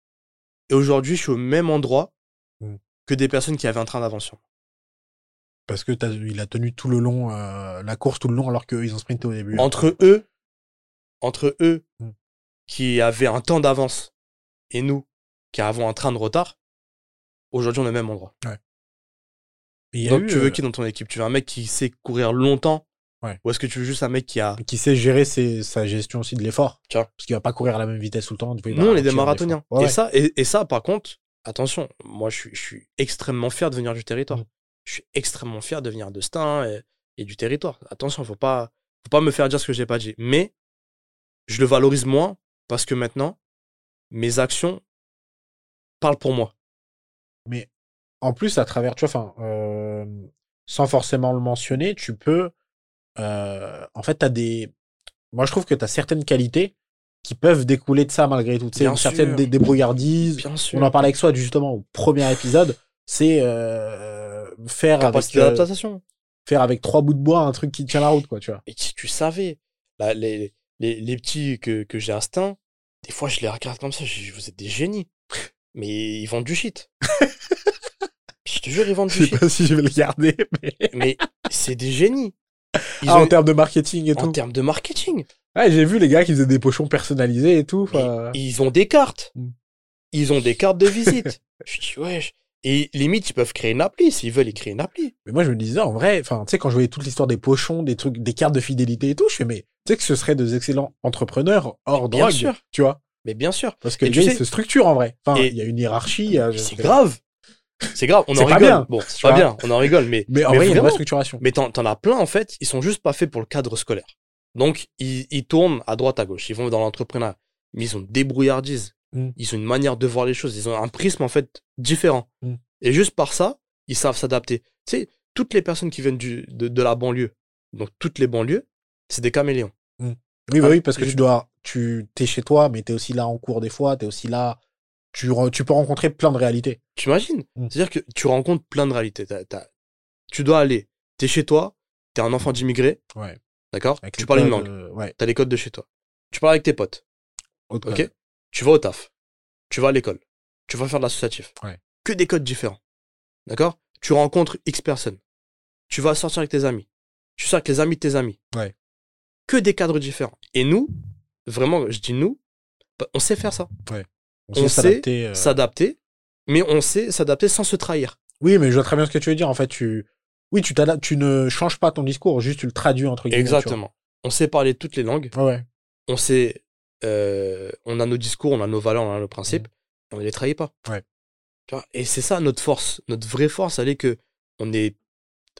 et aujourd'hui, je suis au même endroit Mm. que des personnes qui avaient un train d'avance. Parce que t'as- il a tenu tout le long, euh, la course tout le long, alors qu'eux, ils ont sprinté au début. Entre eux, entre eux Mm. qui avaient un temps d'avance et nous qui avons un train de retard, aujourd'hui, on est au même endroit. Donc, eu, tu veux euh, qui dans ton équipe? Tu veux un mec qui sait courir longtemps Ouais. Ou est-ce que tu veux juste un mec qui a. qui sait gérer ses- sa gestion aussi de l'effort. Tu vois. Parce qu'il va pas courir à la même vitesse tout le temps. Nous, on est des marathoniens. Ouais, Et, ouais. ça, et, et ça, par contre, attention, moi, je suis, je suis extrêmement fier de venir du territoire. Mm. Je suis extrêmement fier de venir de Stein et, et du territoire. Attention, faut pas, faut pas me faire dire ce que j'ai pas dit. Mais je le valorise moins parce que maintenant, mes actions parlent pour moi. Mais en plus, à travers, tu vois, enfin, euh, sans forcément le mentionner, tu peux. Euh, en fait, t'as des. Moi, je trouve que tu as certaines qualités qui peuvent découler de ça malgré tout. Tu sais, Bien une certaine dé- débrouillardise. Bien sûr. On en parlait avec soi justement au premier épisode. C'est euh, faire, avec, euh, faire avec trois bouts de bois un truc qui tient la route, quoi, tu vois. Et si tu savais, là, les, les, les petits que, que j'ai instinct, des fois je les regarde comme ça, je dis, vous êtes des génies. Mais ils vendent du shit. je te jure, ils vendent Je du sais shit. pas si je vais le garder, mais. Mais c'est des génies. Ils Ah, ont- en termes de marketing et en tout. termes de marketing. Ouais, j'ai vu les gars qui faisaient des pochons personnalisés et tout. Ils ont des cartes. Mm. Ils ont des cartes de visite. je dis, wesh. Et limite, ils peuvent créer une appli. S'ils veulent, ils créent une appli. Mais moi, je me disais, en vrai, enfin, tu sais, quand je voyais toute l'histoire des pochons, des trucs, des cartes de fidélité et tout, je fais, mais tu sais que ce seraient des excellents entrepreneurs hors Bien drogue, sûr. tu vois. Mais bien sûr. Parce que les tu sais- se structurent en vrai. Enfin, il y a une hiérarchie. C'est grave. C'est grave. On en rigole. bien, Bon, c'est pas vois. bien. On en rigole. Mais, Mais en vrai, il y a une vraie structuration. Mais t'en, t'en as plein, en fait, ils sont juste pas faits pour le cadre scolaire. Donc, ils, ils tournent à droite, à gauche. Ils vont dans l'entrepreneuriat. Mais ils ont débrouillardise. Mm. Ils ont une manière de voir les choses. Ils ont un prisme, en fait, différent. Mm. Et juste par ça, ils savent s'adapter. Tu sais, toutes les personnes qui viennent du, de, de la banlieue, donc toutes les banlieues, c'est des caméléons. Oui, bah Ah, oui, parce que tu dois, tu, t'es chez toi, mais t'es aussi là en cours des fois, t'es aussi là, tu, re- tu peux rencontrer plein de réalités. Tu imagines Mm. C'est-à-dire que tu rencontres plein de réalités. Tu dois aller, t'es chez toi, t'es un enfant d'immigré, Ouais. d'accord? Tu les parles une langue, euh, ouais. t'as les codes de chez toi. Tu parles avec tes potes, autre ok? code. Tu vas au taf, tu vas à l'école, tu vas faire de l'associatif. Ouais. Que des codes différents, d'accord? Tu rencontres X personnes, tu vas sortir avec tes amis, tu sors avec les amis de tes amis. Ouais. Que des cadres différents. Et nous, vraiment, je dis nous, bah, on sait faire ça. On, on sait s'adapter. euh. S'adapter, mais on sait s'adapter sans se trahir. Oui, mais je vois très bien ce que tu veux dire. En fait, tu, oui, tu t'adaptes, tu ne changes pas ton discours, juste tu le traduis entre guillemets. Exactement. On sait parler toutes les langues. Ouais. On sait, euh, on a nos discours, on a nos valeurs, on a nos principes. Et on ne les trahit pas. Ouais. Et c'est ça notre force. Notre vraie force, elle est que on est,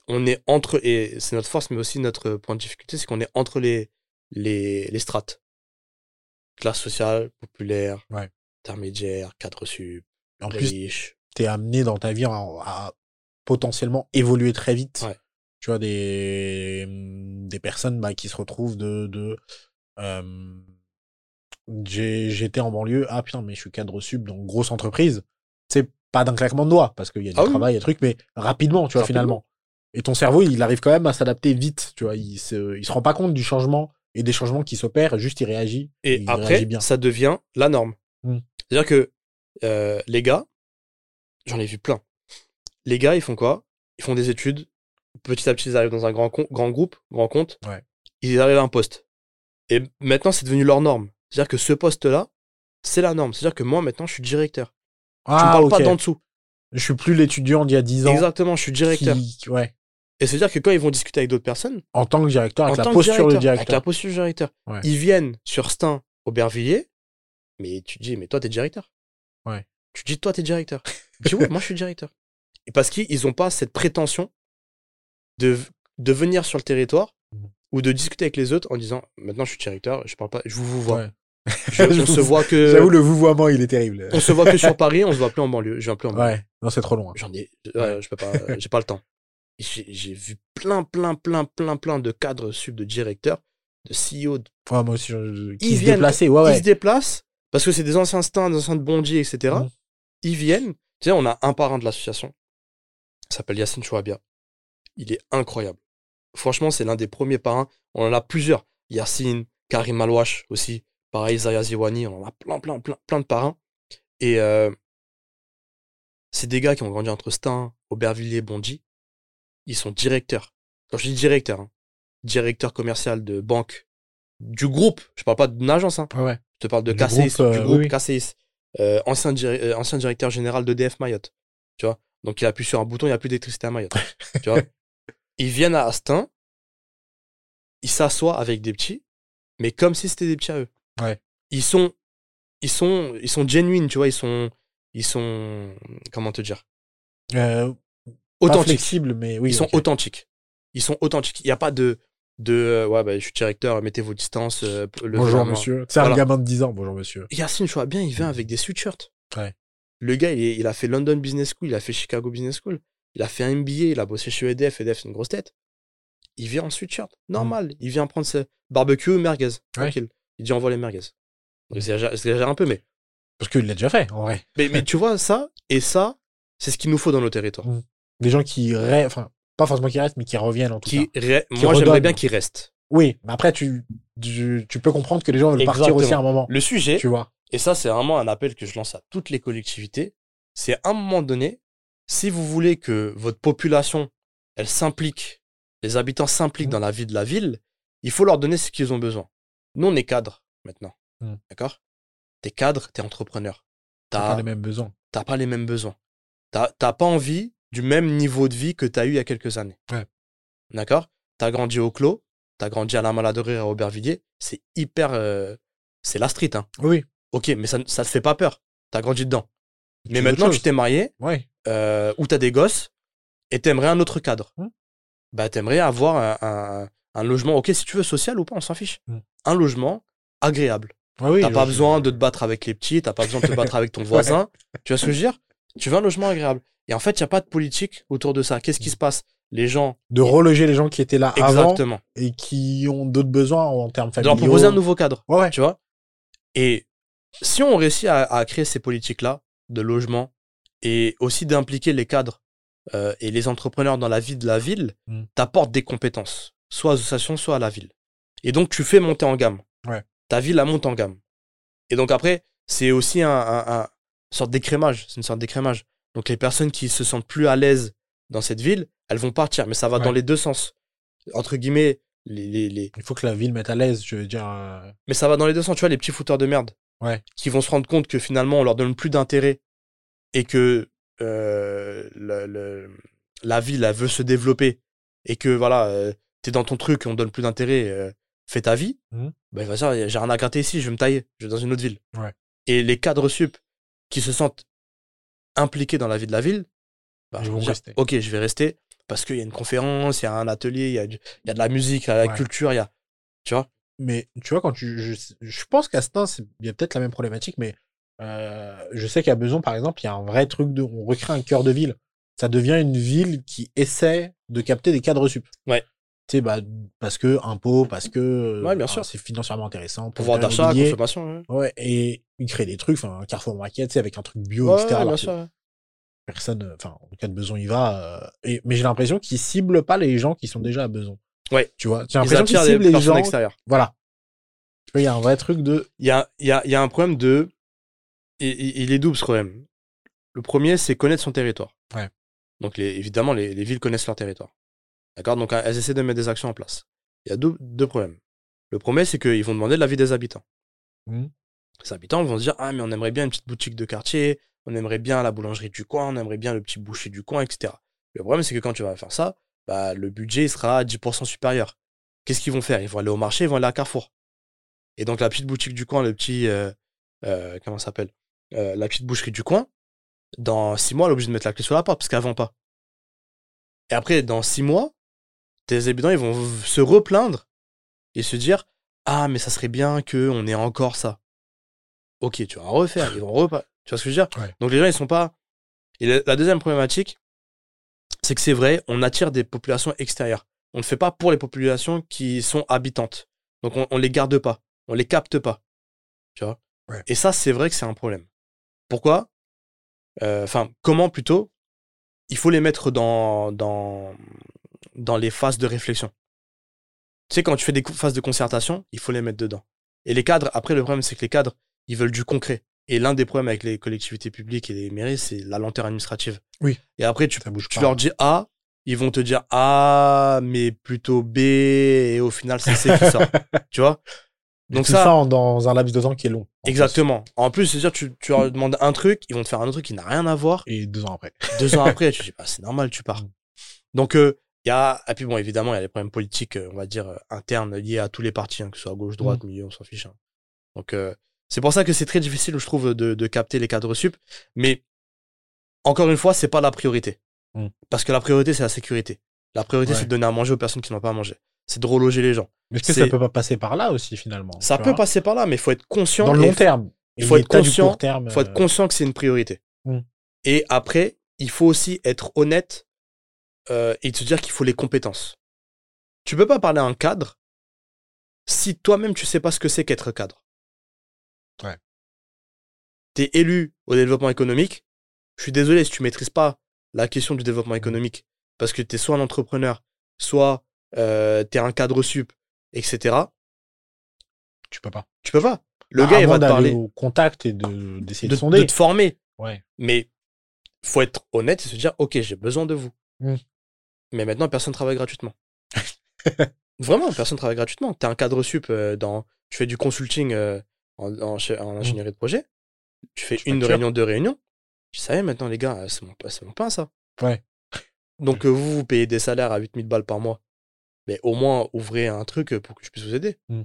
on est entre, et c'est notre force, mais aussi notre point de difficulté, c'est qu'on est entre les, les, les strates. Classe sociale, populaire, Ouais. Intermédiaire, cadre sup, En plus, riche. t'es amené dans ta vie à, à potentiellement évoluer très vite. Ouais. Tu vois, des, des personnes bah, qui se retrouvent de. de euh, J'étais en banlieue, ah putain, mais je suis cadre sub, donc grosse entreprise. C'est pas d'un claquement de doigts, parce qu'il y a du Ah oui. travail, des trucs, mais rapidement, tu vois, Rapidement. finalement. Et ton cerveau, il arrive quand même à s'adapter vite, tu vois. Il se, il se rend pas compte du changement et des changements qui s'opèrent, juste il réagit. Et il après, réagit bien. ça devient la norme. Mm. C'est-à-dire que euh, les gars, j'en ai vu plein. Les gars, ils font quoi? Ils font des études. Petit à petit, ils arrivent dans un grand, groupe, grand compte. Ouais. Ils arrivent à un poste. Et maintenant, c'est devenu leur norme. C'est-à-dire que ce poste-là, c'est la norme. C'est-à-dire que moi, maintenant, je suis directeur. tu me Ah, parles ok. pas d'en dessous. Je suis plus l'étudiant d'il y a 10 ans. Exactement, je suis directeur. qui- ouais. Et c'est-à-dire que quand ils vont discuter avec d'autres personnes, En tant que directeur, avec la posture directeur, de avec la directeur. posture du directeur, ils viennent sur Stein, Aubervilliers, mais tu te dis, mais toi, t'es directeur. Ouais. Tu te dis, toi, t'es directeur. Dis, ouais, moi, je suis directeur. Et parce qu'ils n'ont pas cette prétention de, de venir sur le territoire Mhm. ou de discuter avec les autres en disant, maintenant, je suis directeur, je parle pas, je vous, vous vois. Ouais. Je- Je on vous- se voit que, J'avoue, le vouvoiement, il est terrible. on se voit que sur Paris, on se voit plus en banlieue. Je viens plus en banlieue. Ouais, non, c'est trop loin. J'en ai, ouais, je peux pas, euh, j'ai pas le temps. J'ai vu plein, plein, plein, plein, plein de cadres sub, de directeurs, de CEO, de Ouais, moi aussi, je, qui Ils se viennent- déplaçaient, ouais, ils se déplacent parce que c'est des anciens stins, des anciens de Bondy, etc. Ils viennent. Tu sais, on a un parrain de l'association. Il s'appelle Yacine Chouabia. Il est incroyable. Franchement, c'est l'un des premiers parrains. On en a plusieurs. Yacine, Karim Alouache aussi. Pareil, Zaya Ziwani. On en a plein, plein, plein, plein de parrains. Et euh, c'est des gars qui ont grandi entre Stein, Aubervilliers, Bondy. Ils sont directeurs. Quand je dis directeur, hein, directeur commercial de banque, du groupe. Je parle pas d'une agence, hein. Ouais, te parle de Du KCIS, groupe, euh, du oui, groupe oui. KCIS. Euh, ancien, diri- euh, ancien directeur général d'EDF Mayotte. Tu vois Donc il appuie sur un bouton, il n'y a plus d'électricité à Mayotte. tu vois Ils viennent à Astin, ils s'assoient avec des petits, mais comme si c'était des petits à eux. Ouais. Ils sont, ils sont, ils sont genuines, tu vois, ils sont, ils sont, comment te dire? Euh, pas flexible, mais oui. ils sont authentiques. Ils sont authentiques. Il n'y a pas de, de, euh, ouais, bah, je suis directeur, mettez vos distances. euh, levez Bonjour, monsieur. C'est un gamin de 10 ans, bonjour, monsieur. Yacine bien il vient avec des sweatshirts. Ouais. Le gars, il, est- il a fait London Business School, il a fait Chicago Business School, il a fait un MBA, il a bossé chez EDF, EDF c'est une grosse tête. Il vient en sweatshirt, normal. Il vient prendre ses barbecue, merguez, tranquille. Il dit envoie les merguez. Donc, J'exagère un peu, mais, Parce qu'il l'a déjà fait, en vrai. mais, mais tu vois, ça, et ça, c'est ce qu'il nous faut dans nos territoires. Des gens qui restent, enfin, pas forcément qui restent, mais qui reviennent en tout Qui, cas. Qui moi, j'aimerais bien qu'il reste. Oui, mais après, tu, tu, tu peux comprendre que les gens veulent partir aussi à un moment. Le sujet, Tu vois. Et ça, c'est vraiment un appel que je lance à toutes les collectivités. C'est à un moment donné, si vous voulez que votre population, elle s'implique, les habitants s'impliquent Mhm. dans la vie de la ville, il faut leur donner ce qu'ils ont besoin. Nous, on est cadres maintenant. Mhm. D'accord? T'es cadre, t'es entrepreneur. T'as pas les mêmes besoins. t'as pas les mêmes besoins. T'as pas envie du même niveau de vie que t'as eu il y a quelques années. Ouais. D'accord? T'as grandi au Clos, t'as grandi à la Maladerie à Aubervilliers, c'est hyper... euh, c'est la street, hein. Oui, Ok, mais ça, ça te fait pas peur. T'as grandi dedans. Tu Mais maintenant, tu t'es marié, ouais. euh, ou t'as des gosses, et t'aimerais un autre cadre. Hmm. Bah, t'aimerais avoir un, un- un logement, ok, si tu veux, social ou pas, on s'en fiche. Hmm. Un logement agréable. Ouais, oui. t'as pas besoin de te battre avec les petits, t'as pas besoin de te battre avec ton voisin. Tu vois ce que je veux dire? Tu veux un logement agréable. Et en fait, il n'y a pas de politique autour de ça. Qu'est-ce qui se passe? Les gens. De reloger les gens qui étaient là avant Exactement. et qui ont d'autres besoins en termes De familiaux. leur proposer un nouveau cadre. Ouais, ouais. Tu vois? Et si on réussit à, à créer ces politiques-là, de logement et aussi d'impliquer les cadres euh, et les entrepreneurs dans la vie de la ville, Mm. t'apportes des compétences, soit aux associations, soit à la ville. Et donc, tu fais monter en gamme. Ouais. Ta ville, la monte en gamme. Et donc, après, c'est aussi un, un- un- sorte d'écrémage. C'est une sorte d'écrémage. Donc, les personnes qui se sentent plus à l'aise dans cette ville, elles vont partir. Mais ça va Ouais. dans les deux sens. Entre guillemets, les, les, les- Il faut que la ville mette à l'aise, je veux dire. euh, mais ça va dans les deux sens. Tu vois, les petits fouteurs de merde Ouais. qui vont se rendre compte que finalement, on leur donne plus d'intérêt et que euh, le- le- la ville, elle veut se développer et que voilà, euh, t'es dans ton truc, on donne plus d'intérêt, euh, fais ta vie. Ben, il va dire, j'ai rien à gratter ici, je vais me tailler, je vais dans une autre ville. Ouais. Et les cadres sup qui se sentent impliqués dans la vie de la ville, bah, Ils vont dire, rester. ok, je vais rester parce qu'il y a une conférence, il y a un atelier, il y a, du- il y a de la musique, il y a de la Ouais. culture, il y a. Tu vois? Mais tu vois, quand tu. Je, je pense qu'à Stein, c'est- il y a peut-être la même problématique, mais euh, je sais qu'à Beson, par exemple, il y a un vrai truc de. On recrée un cœur de ville. Ça devient une ville qui essaie de capter des cadres sup. Ouais. Tu sais, bah, parce que impôts, parce que. Ouais, bien sûr. C'est financièrement intéressant. Pouvoir d'achat, consommation. ouais. Ouais, et ils créent des trucs, enfin, un Carrefour Market, tu sais, avec un truc bio, Ouais, etc. ouais, alors bien que sûr. ouais. Personne, enfin, en cas de besoin, il va. euh, et, mais j'ai l'impression qu'ils ciblent pas les gens qui sont déjà à besoin. Ouais. Tu vois, j'ai l'impression qu'ils ciblent les gens. extérieures. Voilà. Il y a un vrai truc de. il y a, il y, a, il y a un problème de. Il, est double ce problème. Le premier, c'est connaître son territoire. Ouais. Donc, les, évidemment, les, les villes connaissent leur territoire. D'accord? Donc, elles essaient de mettre des actions en place. Il y a deux, deux problèmes. Le premier, c'est qu'ils vont demander l'avis des habitants. Mhm. Les habitants vont se dire Ah, mais on aimerait bien une petite boutique de quartier, on aimerait bien la boulangerie du coin, on aimerait bien le petit boucher du coin, etc. Le problème, c'est que quand tu vas faire ça, bah, le budget sera à 10% supérieur. Qu'est-ce qu'ils vont faire? Ils vont aller au marché, ils vont aller à Carrefour. Et donc, la petite boutique du coin, le petit. euh, euh, comment s'appelle? Euh, La petite boucherie du coin, dans six mois, elle est obligée de mettre la clé sur la porte parce qu'elle vend pas. Et après, dans six mois, tes habitants, ils vont se replaindre et se dire Ah, mais ça serait bien qu'on ait encore ça. Ok, tu vas refaire, ils vont repas. Tu vois ce que je veux dire? Ouais. Donc les gens, ils sont pas. Et la, deuxième problématique, c'est que c'est vrai, on attire des populations extérieures. On ne fait pas pour les populations qui sont habitantes. Donc on, on les garde pas, on les capte pas. Tu vois? Ouais. Et ça, c'est vrai que c'est un problème. Pourquoi? Euh, Enfin, comment plutôt? Il faut les mettre dans, dans, dans les phases de réflexion. Tu sais, quand tu fais des phases de concertation, il faut les mettre dedans. Et les cadres, après, le problème, c'est que les cadres, ils veulent du concret. Et l'un des problèmes avec les collectivités publiques et les mairies, c'est la lenteur administrative. Oui. Et après, tu, tu leur dis A, ils vont te dire A, mais plutôt B, et au final, c'est C qui sort. tu vois? Donc tout ça, ça en- dans un laps de temps qui est long. en exactement. En plus, c'est-à-dire, tu, tu leur demandes un truc, ils vont te faire un autre truc qui n'a rien à voir. Et deux ans après. Deux ans après, tu dis, bah, c'est normal, tu pars. Mm. Donc, euh, il y a, et puis bon, évidemment, il y a des problèmes politiques, euh, on va dire, euh, internes liés à tous les partis, hein, que ce soit à gauche, droite, Mm. milieu, on s'en fiche. hein. Donc, euh, c'est pour ça que c'est très difficile, je trouve, de, de capter les cadres sup. Mais, encore une fois, c'est pas la priorité. Mm. Parce que la priorité, c'est la sécurité. La priorité, Ouais. c'est de donner à manger aux personnes qui n'ont pas à manger. C'est de reloger les gens. Mais est-ce que ça peut pas passer par là aussi, finalement Ça peut passer par là, mais il faut être conscient. Dans le long terme. il faut être conscient, terme. Faut être conscient que c'est une priorité. Mm. Et après, il faut aussi être honnête euh, et te dire qu'il faut les compétences. Tu peux pas parler à un cadre si toi-même tu sais pas ce que c'est qu'être cadre. Ouais. T'es élu au développement économique. Je suis désolé si tu maîtrises pas la question du développement économique parce que t'es soit un entrepreneur, soit euh, t'es un cadre sup, etc. Tu peux pas. Tu peux pas. Le Ah, gars, il va te parler au contact et de- d'essayer de, de, sonder. de te former. Ouais. Mais faut être honnête et se dire, ok, j'ai besoin de vous. Mm. Mais maintenant, personne travaille gratuitement. Vraiment, personne travaille gratuitement. Tu es un cadre sup, euh, dans, tu fais du consulting euh, en, en ingénierie de projet. Tu fais Tu une de réunion, deux réunions. Je savais maintenant, les gars, euh, c'est mon, pain, ça. Ouais. Donc, euh, vous, vous payez des salaires à 8000 balles par mois. Mais au moins, ouvrez un truc euh, pour que je puisse vous aider. Mm.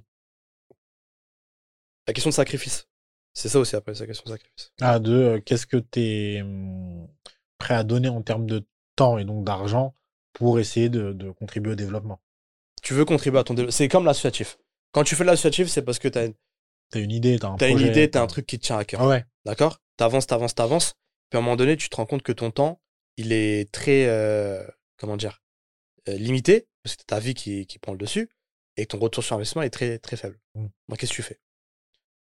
La question de sacrifice. C'est ça aussi après, c'est la question de sacrifice. Ah, de euh, qu'est-ce que tu es prêt à donner en termes de temps et donc d'argent pour essayer de, de contribuer au développement? tu veux contribuer à ton développement. C'est comme l'associatif. Quand tu fais de l'associatif, c'est parce que tu as, T'as une idée, t'as un une projet. idée, tu as un t'as- truc qui te tient à cœur. Ah ouais. D'accord? T'avances, t'avances, t'avances. Puis à un moment donné, tu te rends compte que ton temps, il est très, euh, comment dire, euh, limité, parce que c'est ta vie qui, qui prend le dessus, et que ton retour sur investissement est très, très faible. Mm. Donc qu'est-ce que tu fais?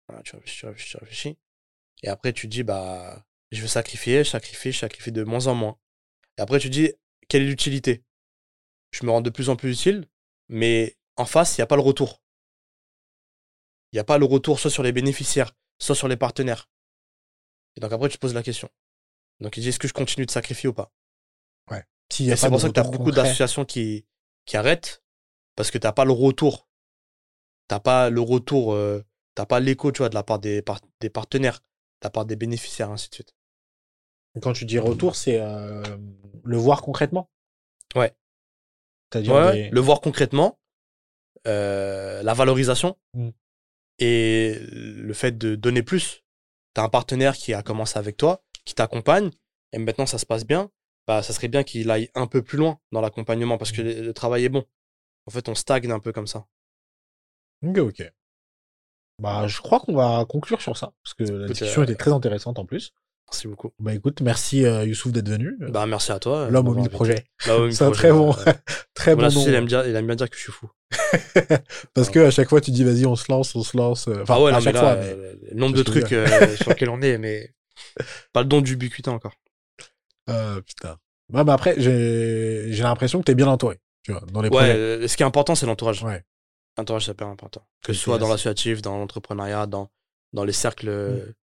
Voilà, Tu réfléchis, tu réfléchis, tu réfléchis. Et après, tu te dis, bah, je vais sacrifier, je sacrifie, je sacrifie de moins en moins. Et après, tu dis, quelle est l'utilité? Je me rends de plus en plus utile, mais en face, il n'y a pas le retour. Il n'y a pas le retour soit sur les bénéficiaires, soit sur les partenaires. Et donc après, tu te poses la question. Donc il dit, est-ce que je continue de sacrifier ou pas? Ouais. C'est pour ça que tu as beaucoup d'associations qui, qui arrêtent, parce que tu n'as pas le retour. Tu n'as pas le retour, euh, tu n'as pas l'écho, tu vois, de la part des, des partenaires, de la part des bénéficiaires, ainsi de suite. Quand tu dis retour, c'est euh, le voir concrètement? Ouais. C'est-à-dire ouais, le voir concrètement, euh, la valorisation Mm. Et le fait de donner plus. Tu as un partenaire qui a commencé avec toi, qui t'accompagne, et maintenant ça se passe bien, bah, ça serait bien qu'il aille un peu plus loin dans l'accompagnement parce que le, le travail est bon. En fait, on stagne un peu comme ça. Ok, ok. Bah, je crois qu'on va conclure sur ça, parce que la discussion euh, était très intéressante en plus. Merci beaucoup. Bah écoute, merci euh, Youssouf d'être venu. Bah, merci à toi. euh, L'homme au mille projets. Mille C'est un très bon, très bon nom. il, aime bien, il aime bien dire que je suis fou. Parce que à chaque fois tu dis vas-y on se lance, on se lance. euh, Enfin, ah ouais, à non, mais chaque là, fois, mais le nombre de trucs sur lesquels on est, mais pas le don du ubiquitin encore. euh, putain. Ouais, mais après j'ai l'impression que t'es bien entouré. Tu vois, dans les Ouais, projets. ce qui est important, c'est l'entourage. Ouais. L'entourage, c'est hyper important. Que ce soit dans l'associatif, dans l'entrepreneuriat, dans, dans les cercles,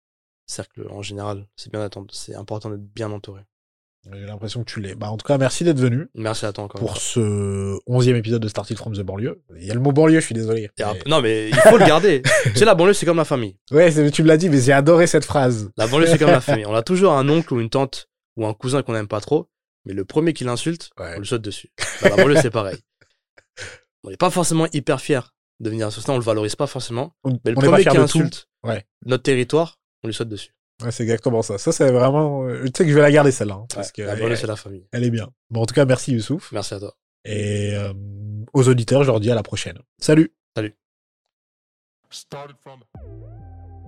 Cercles en général. C'est bien d'attendre. C'est important d'être bien entouré. J'ai l'impression que tu l'es. Bah en tout cas merci d'être venu Merci à toi encore. pour ce onzième épisode de Started from the banlieue. Il y a le mot banlieue, je suis désolé. Mais- Non, mais il faut le garder. tu sais, la banlieue, c'est comme la famille. Ouais, tu me l'as dit, mais j'ai adoré cette phrase. La banlieue, c'est comme la famille. On a toujours un oncle ou une tante ou un cousin qu'on n'aime pas trop, mais le premier qui l'insulte, Ouais. on le saute dessus. La banlieue, c'est pareil. On n'est pas forcément hyper fiers de venir associer, on le valorise pas forcément. On Mais le premier qui insulte Ouais. notre territoire, on lui saute dessus. Ouais, c'est exactement ça. Ça, c'est vraiment. euh, Tu sais que je vais la garder celle-là. hein, parce Ouais, que la elle, banlieue, c'est la famille. elle est bien. Bon, en tout cas, merci Youssouf. Merci à toi. Et euh, aux auditeurs, je leur dis à la prochaine. Salut Started from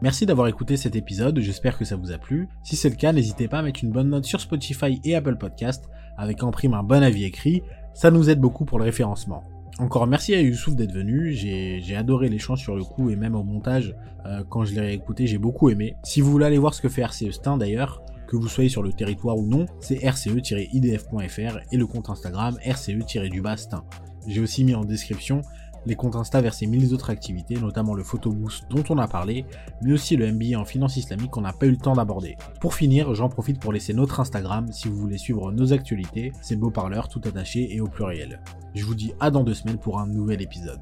Merci d'avoir écouté cet épisode, j'espère que ça vous a plu. Si c'est le cas, n'hésitez pas à mettre une bonne note sur Spotify et Apple Podcast, avec en prime un bon avis écrit, ça nous aide beaucoup pour le référencement. Encore merci à Youssouf d'être venu, j'ai adoré l'échange sur le coup et même au montage, euh, quand je l'ai réécouté, j'ai beaucoup aimé. Si vous voulez aller voir ce que fait RCE Stein d'ailleurs, que vous soyez sur le territoire ou non, c'est rce-idf.fr et le compte Instagram rce-du-bas Stein. J'ai aussi mis en description les comptes Insta vers ses mille autres activités, notamment le photoboost dont on a parlé, mais aussi le MBA en finance islamique qu'on n'a pas eu le temps d'aborder. Pour finir, j'en profite pour laisser notre Instagram si vous voulez suivre nos actualités, c'est beau parleur tout attaché et au pluriel. Je vous dis à dans deux semaines pour un nouvel épisode.